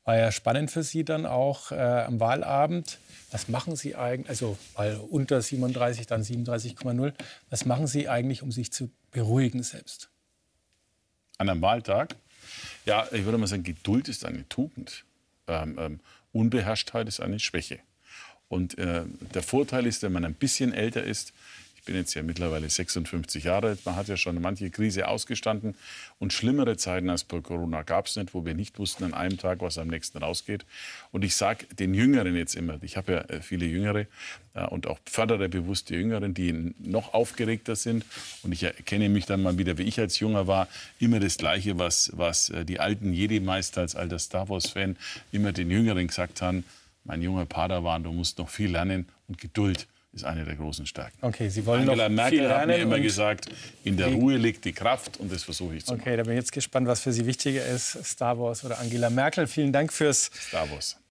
War ja spannend für Sie dann auch äh, am Wahlabend. Was machen Sie eigentlich, also weil unter 37, dann 37,0, was machen Sie eigentlich, um sich zu beruhigen selbst? An einem Wahltag? Ja, ich würde mal sagen, Geduld ist eine Tugend. Ähm, ähm, Unbeherrschtheit ist eine Schwäche. Und äh, der Vorteil ist, wenn man ein bisschen älter ist, bin jetzt ja mittlerweile 56 Jahre alt, man hat ja schon manche Krise ausgestanden und schlimmere Zeiten als bei Corona gab es nicht, wo wir nicht wussten an einem Tag, was am nächsten rausgeht. Und ich sage den Jüngeren jetzt immer, ich habe ja äh, viele Jüngere äh, und auch fördere bewusst Jüngeren, die noch aufgeregter sind. Und ich erkenne mich dann mal wieder, wie ich als Junger war, immer das Gleiche, was, was äh, die alten Jedi-Meister als alter Star Wars-Fan immer den Jüngeren gesagt haben. Mein junger Padawan, du musst noch viel lernen und Geduld ist eine der großen Stärken. Okay, Sie wollen Angela noch Merkel hat mir immer gesagt, in der Ruhe liegt die Kraft und das versuche ich zu machen. Okay, da bin ich jetzt gespannt, was für Sie wichtiger ist, Star Wars oder Angela Merkel. Vielen Dank fürs Star Wars.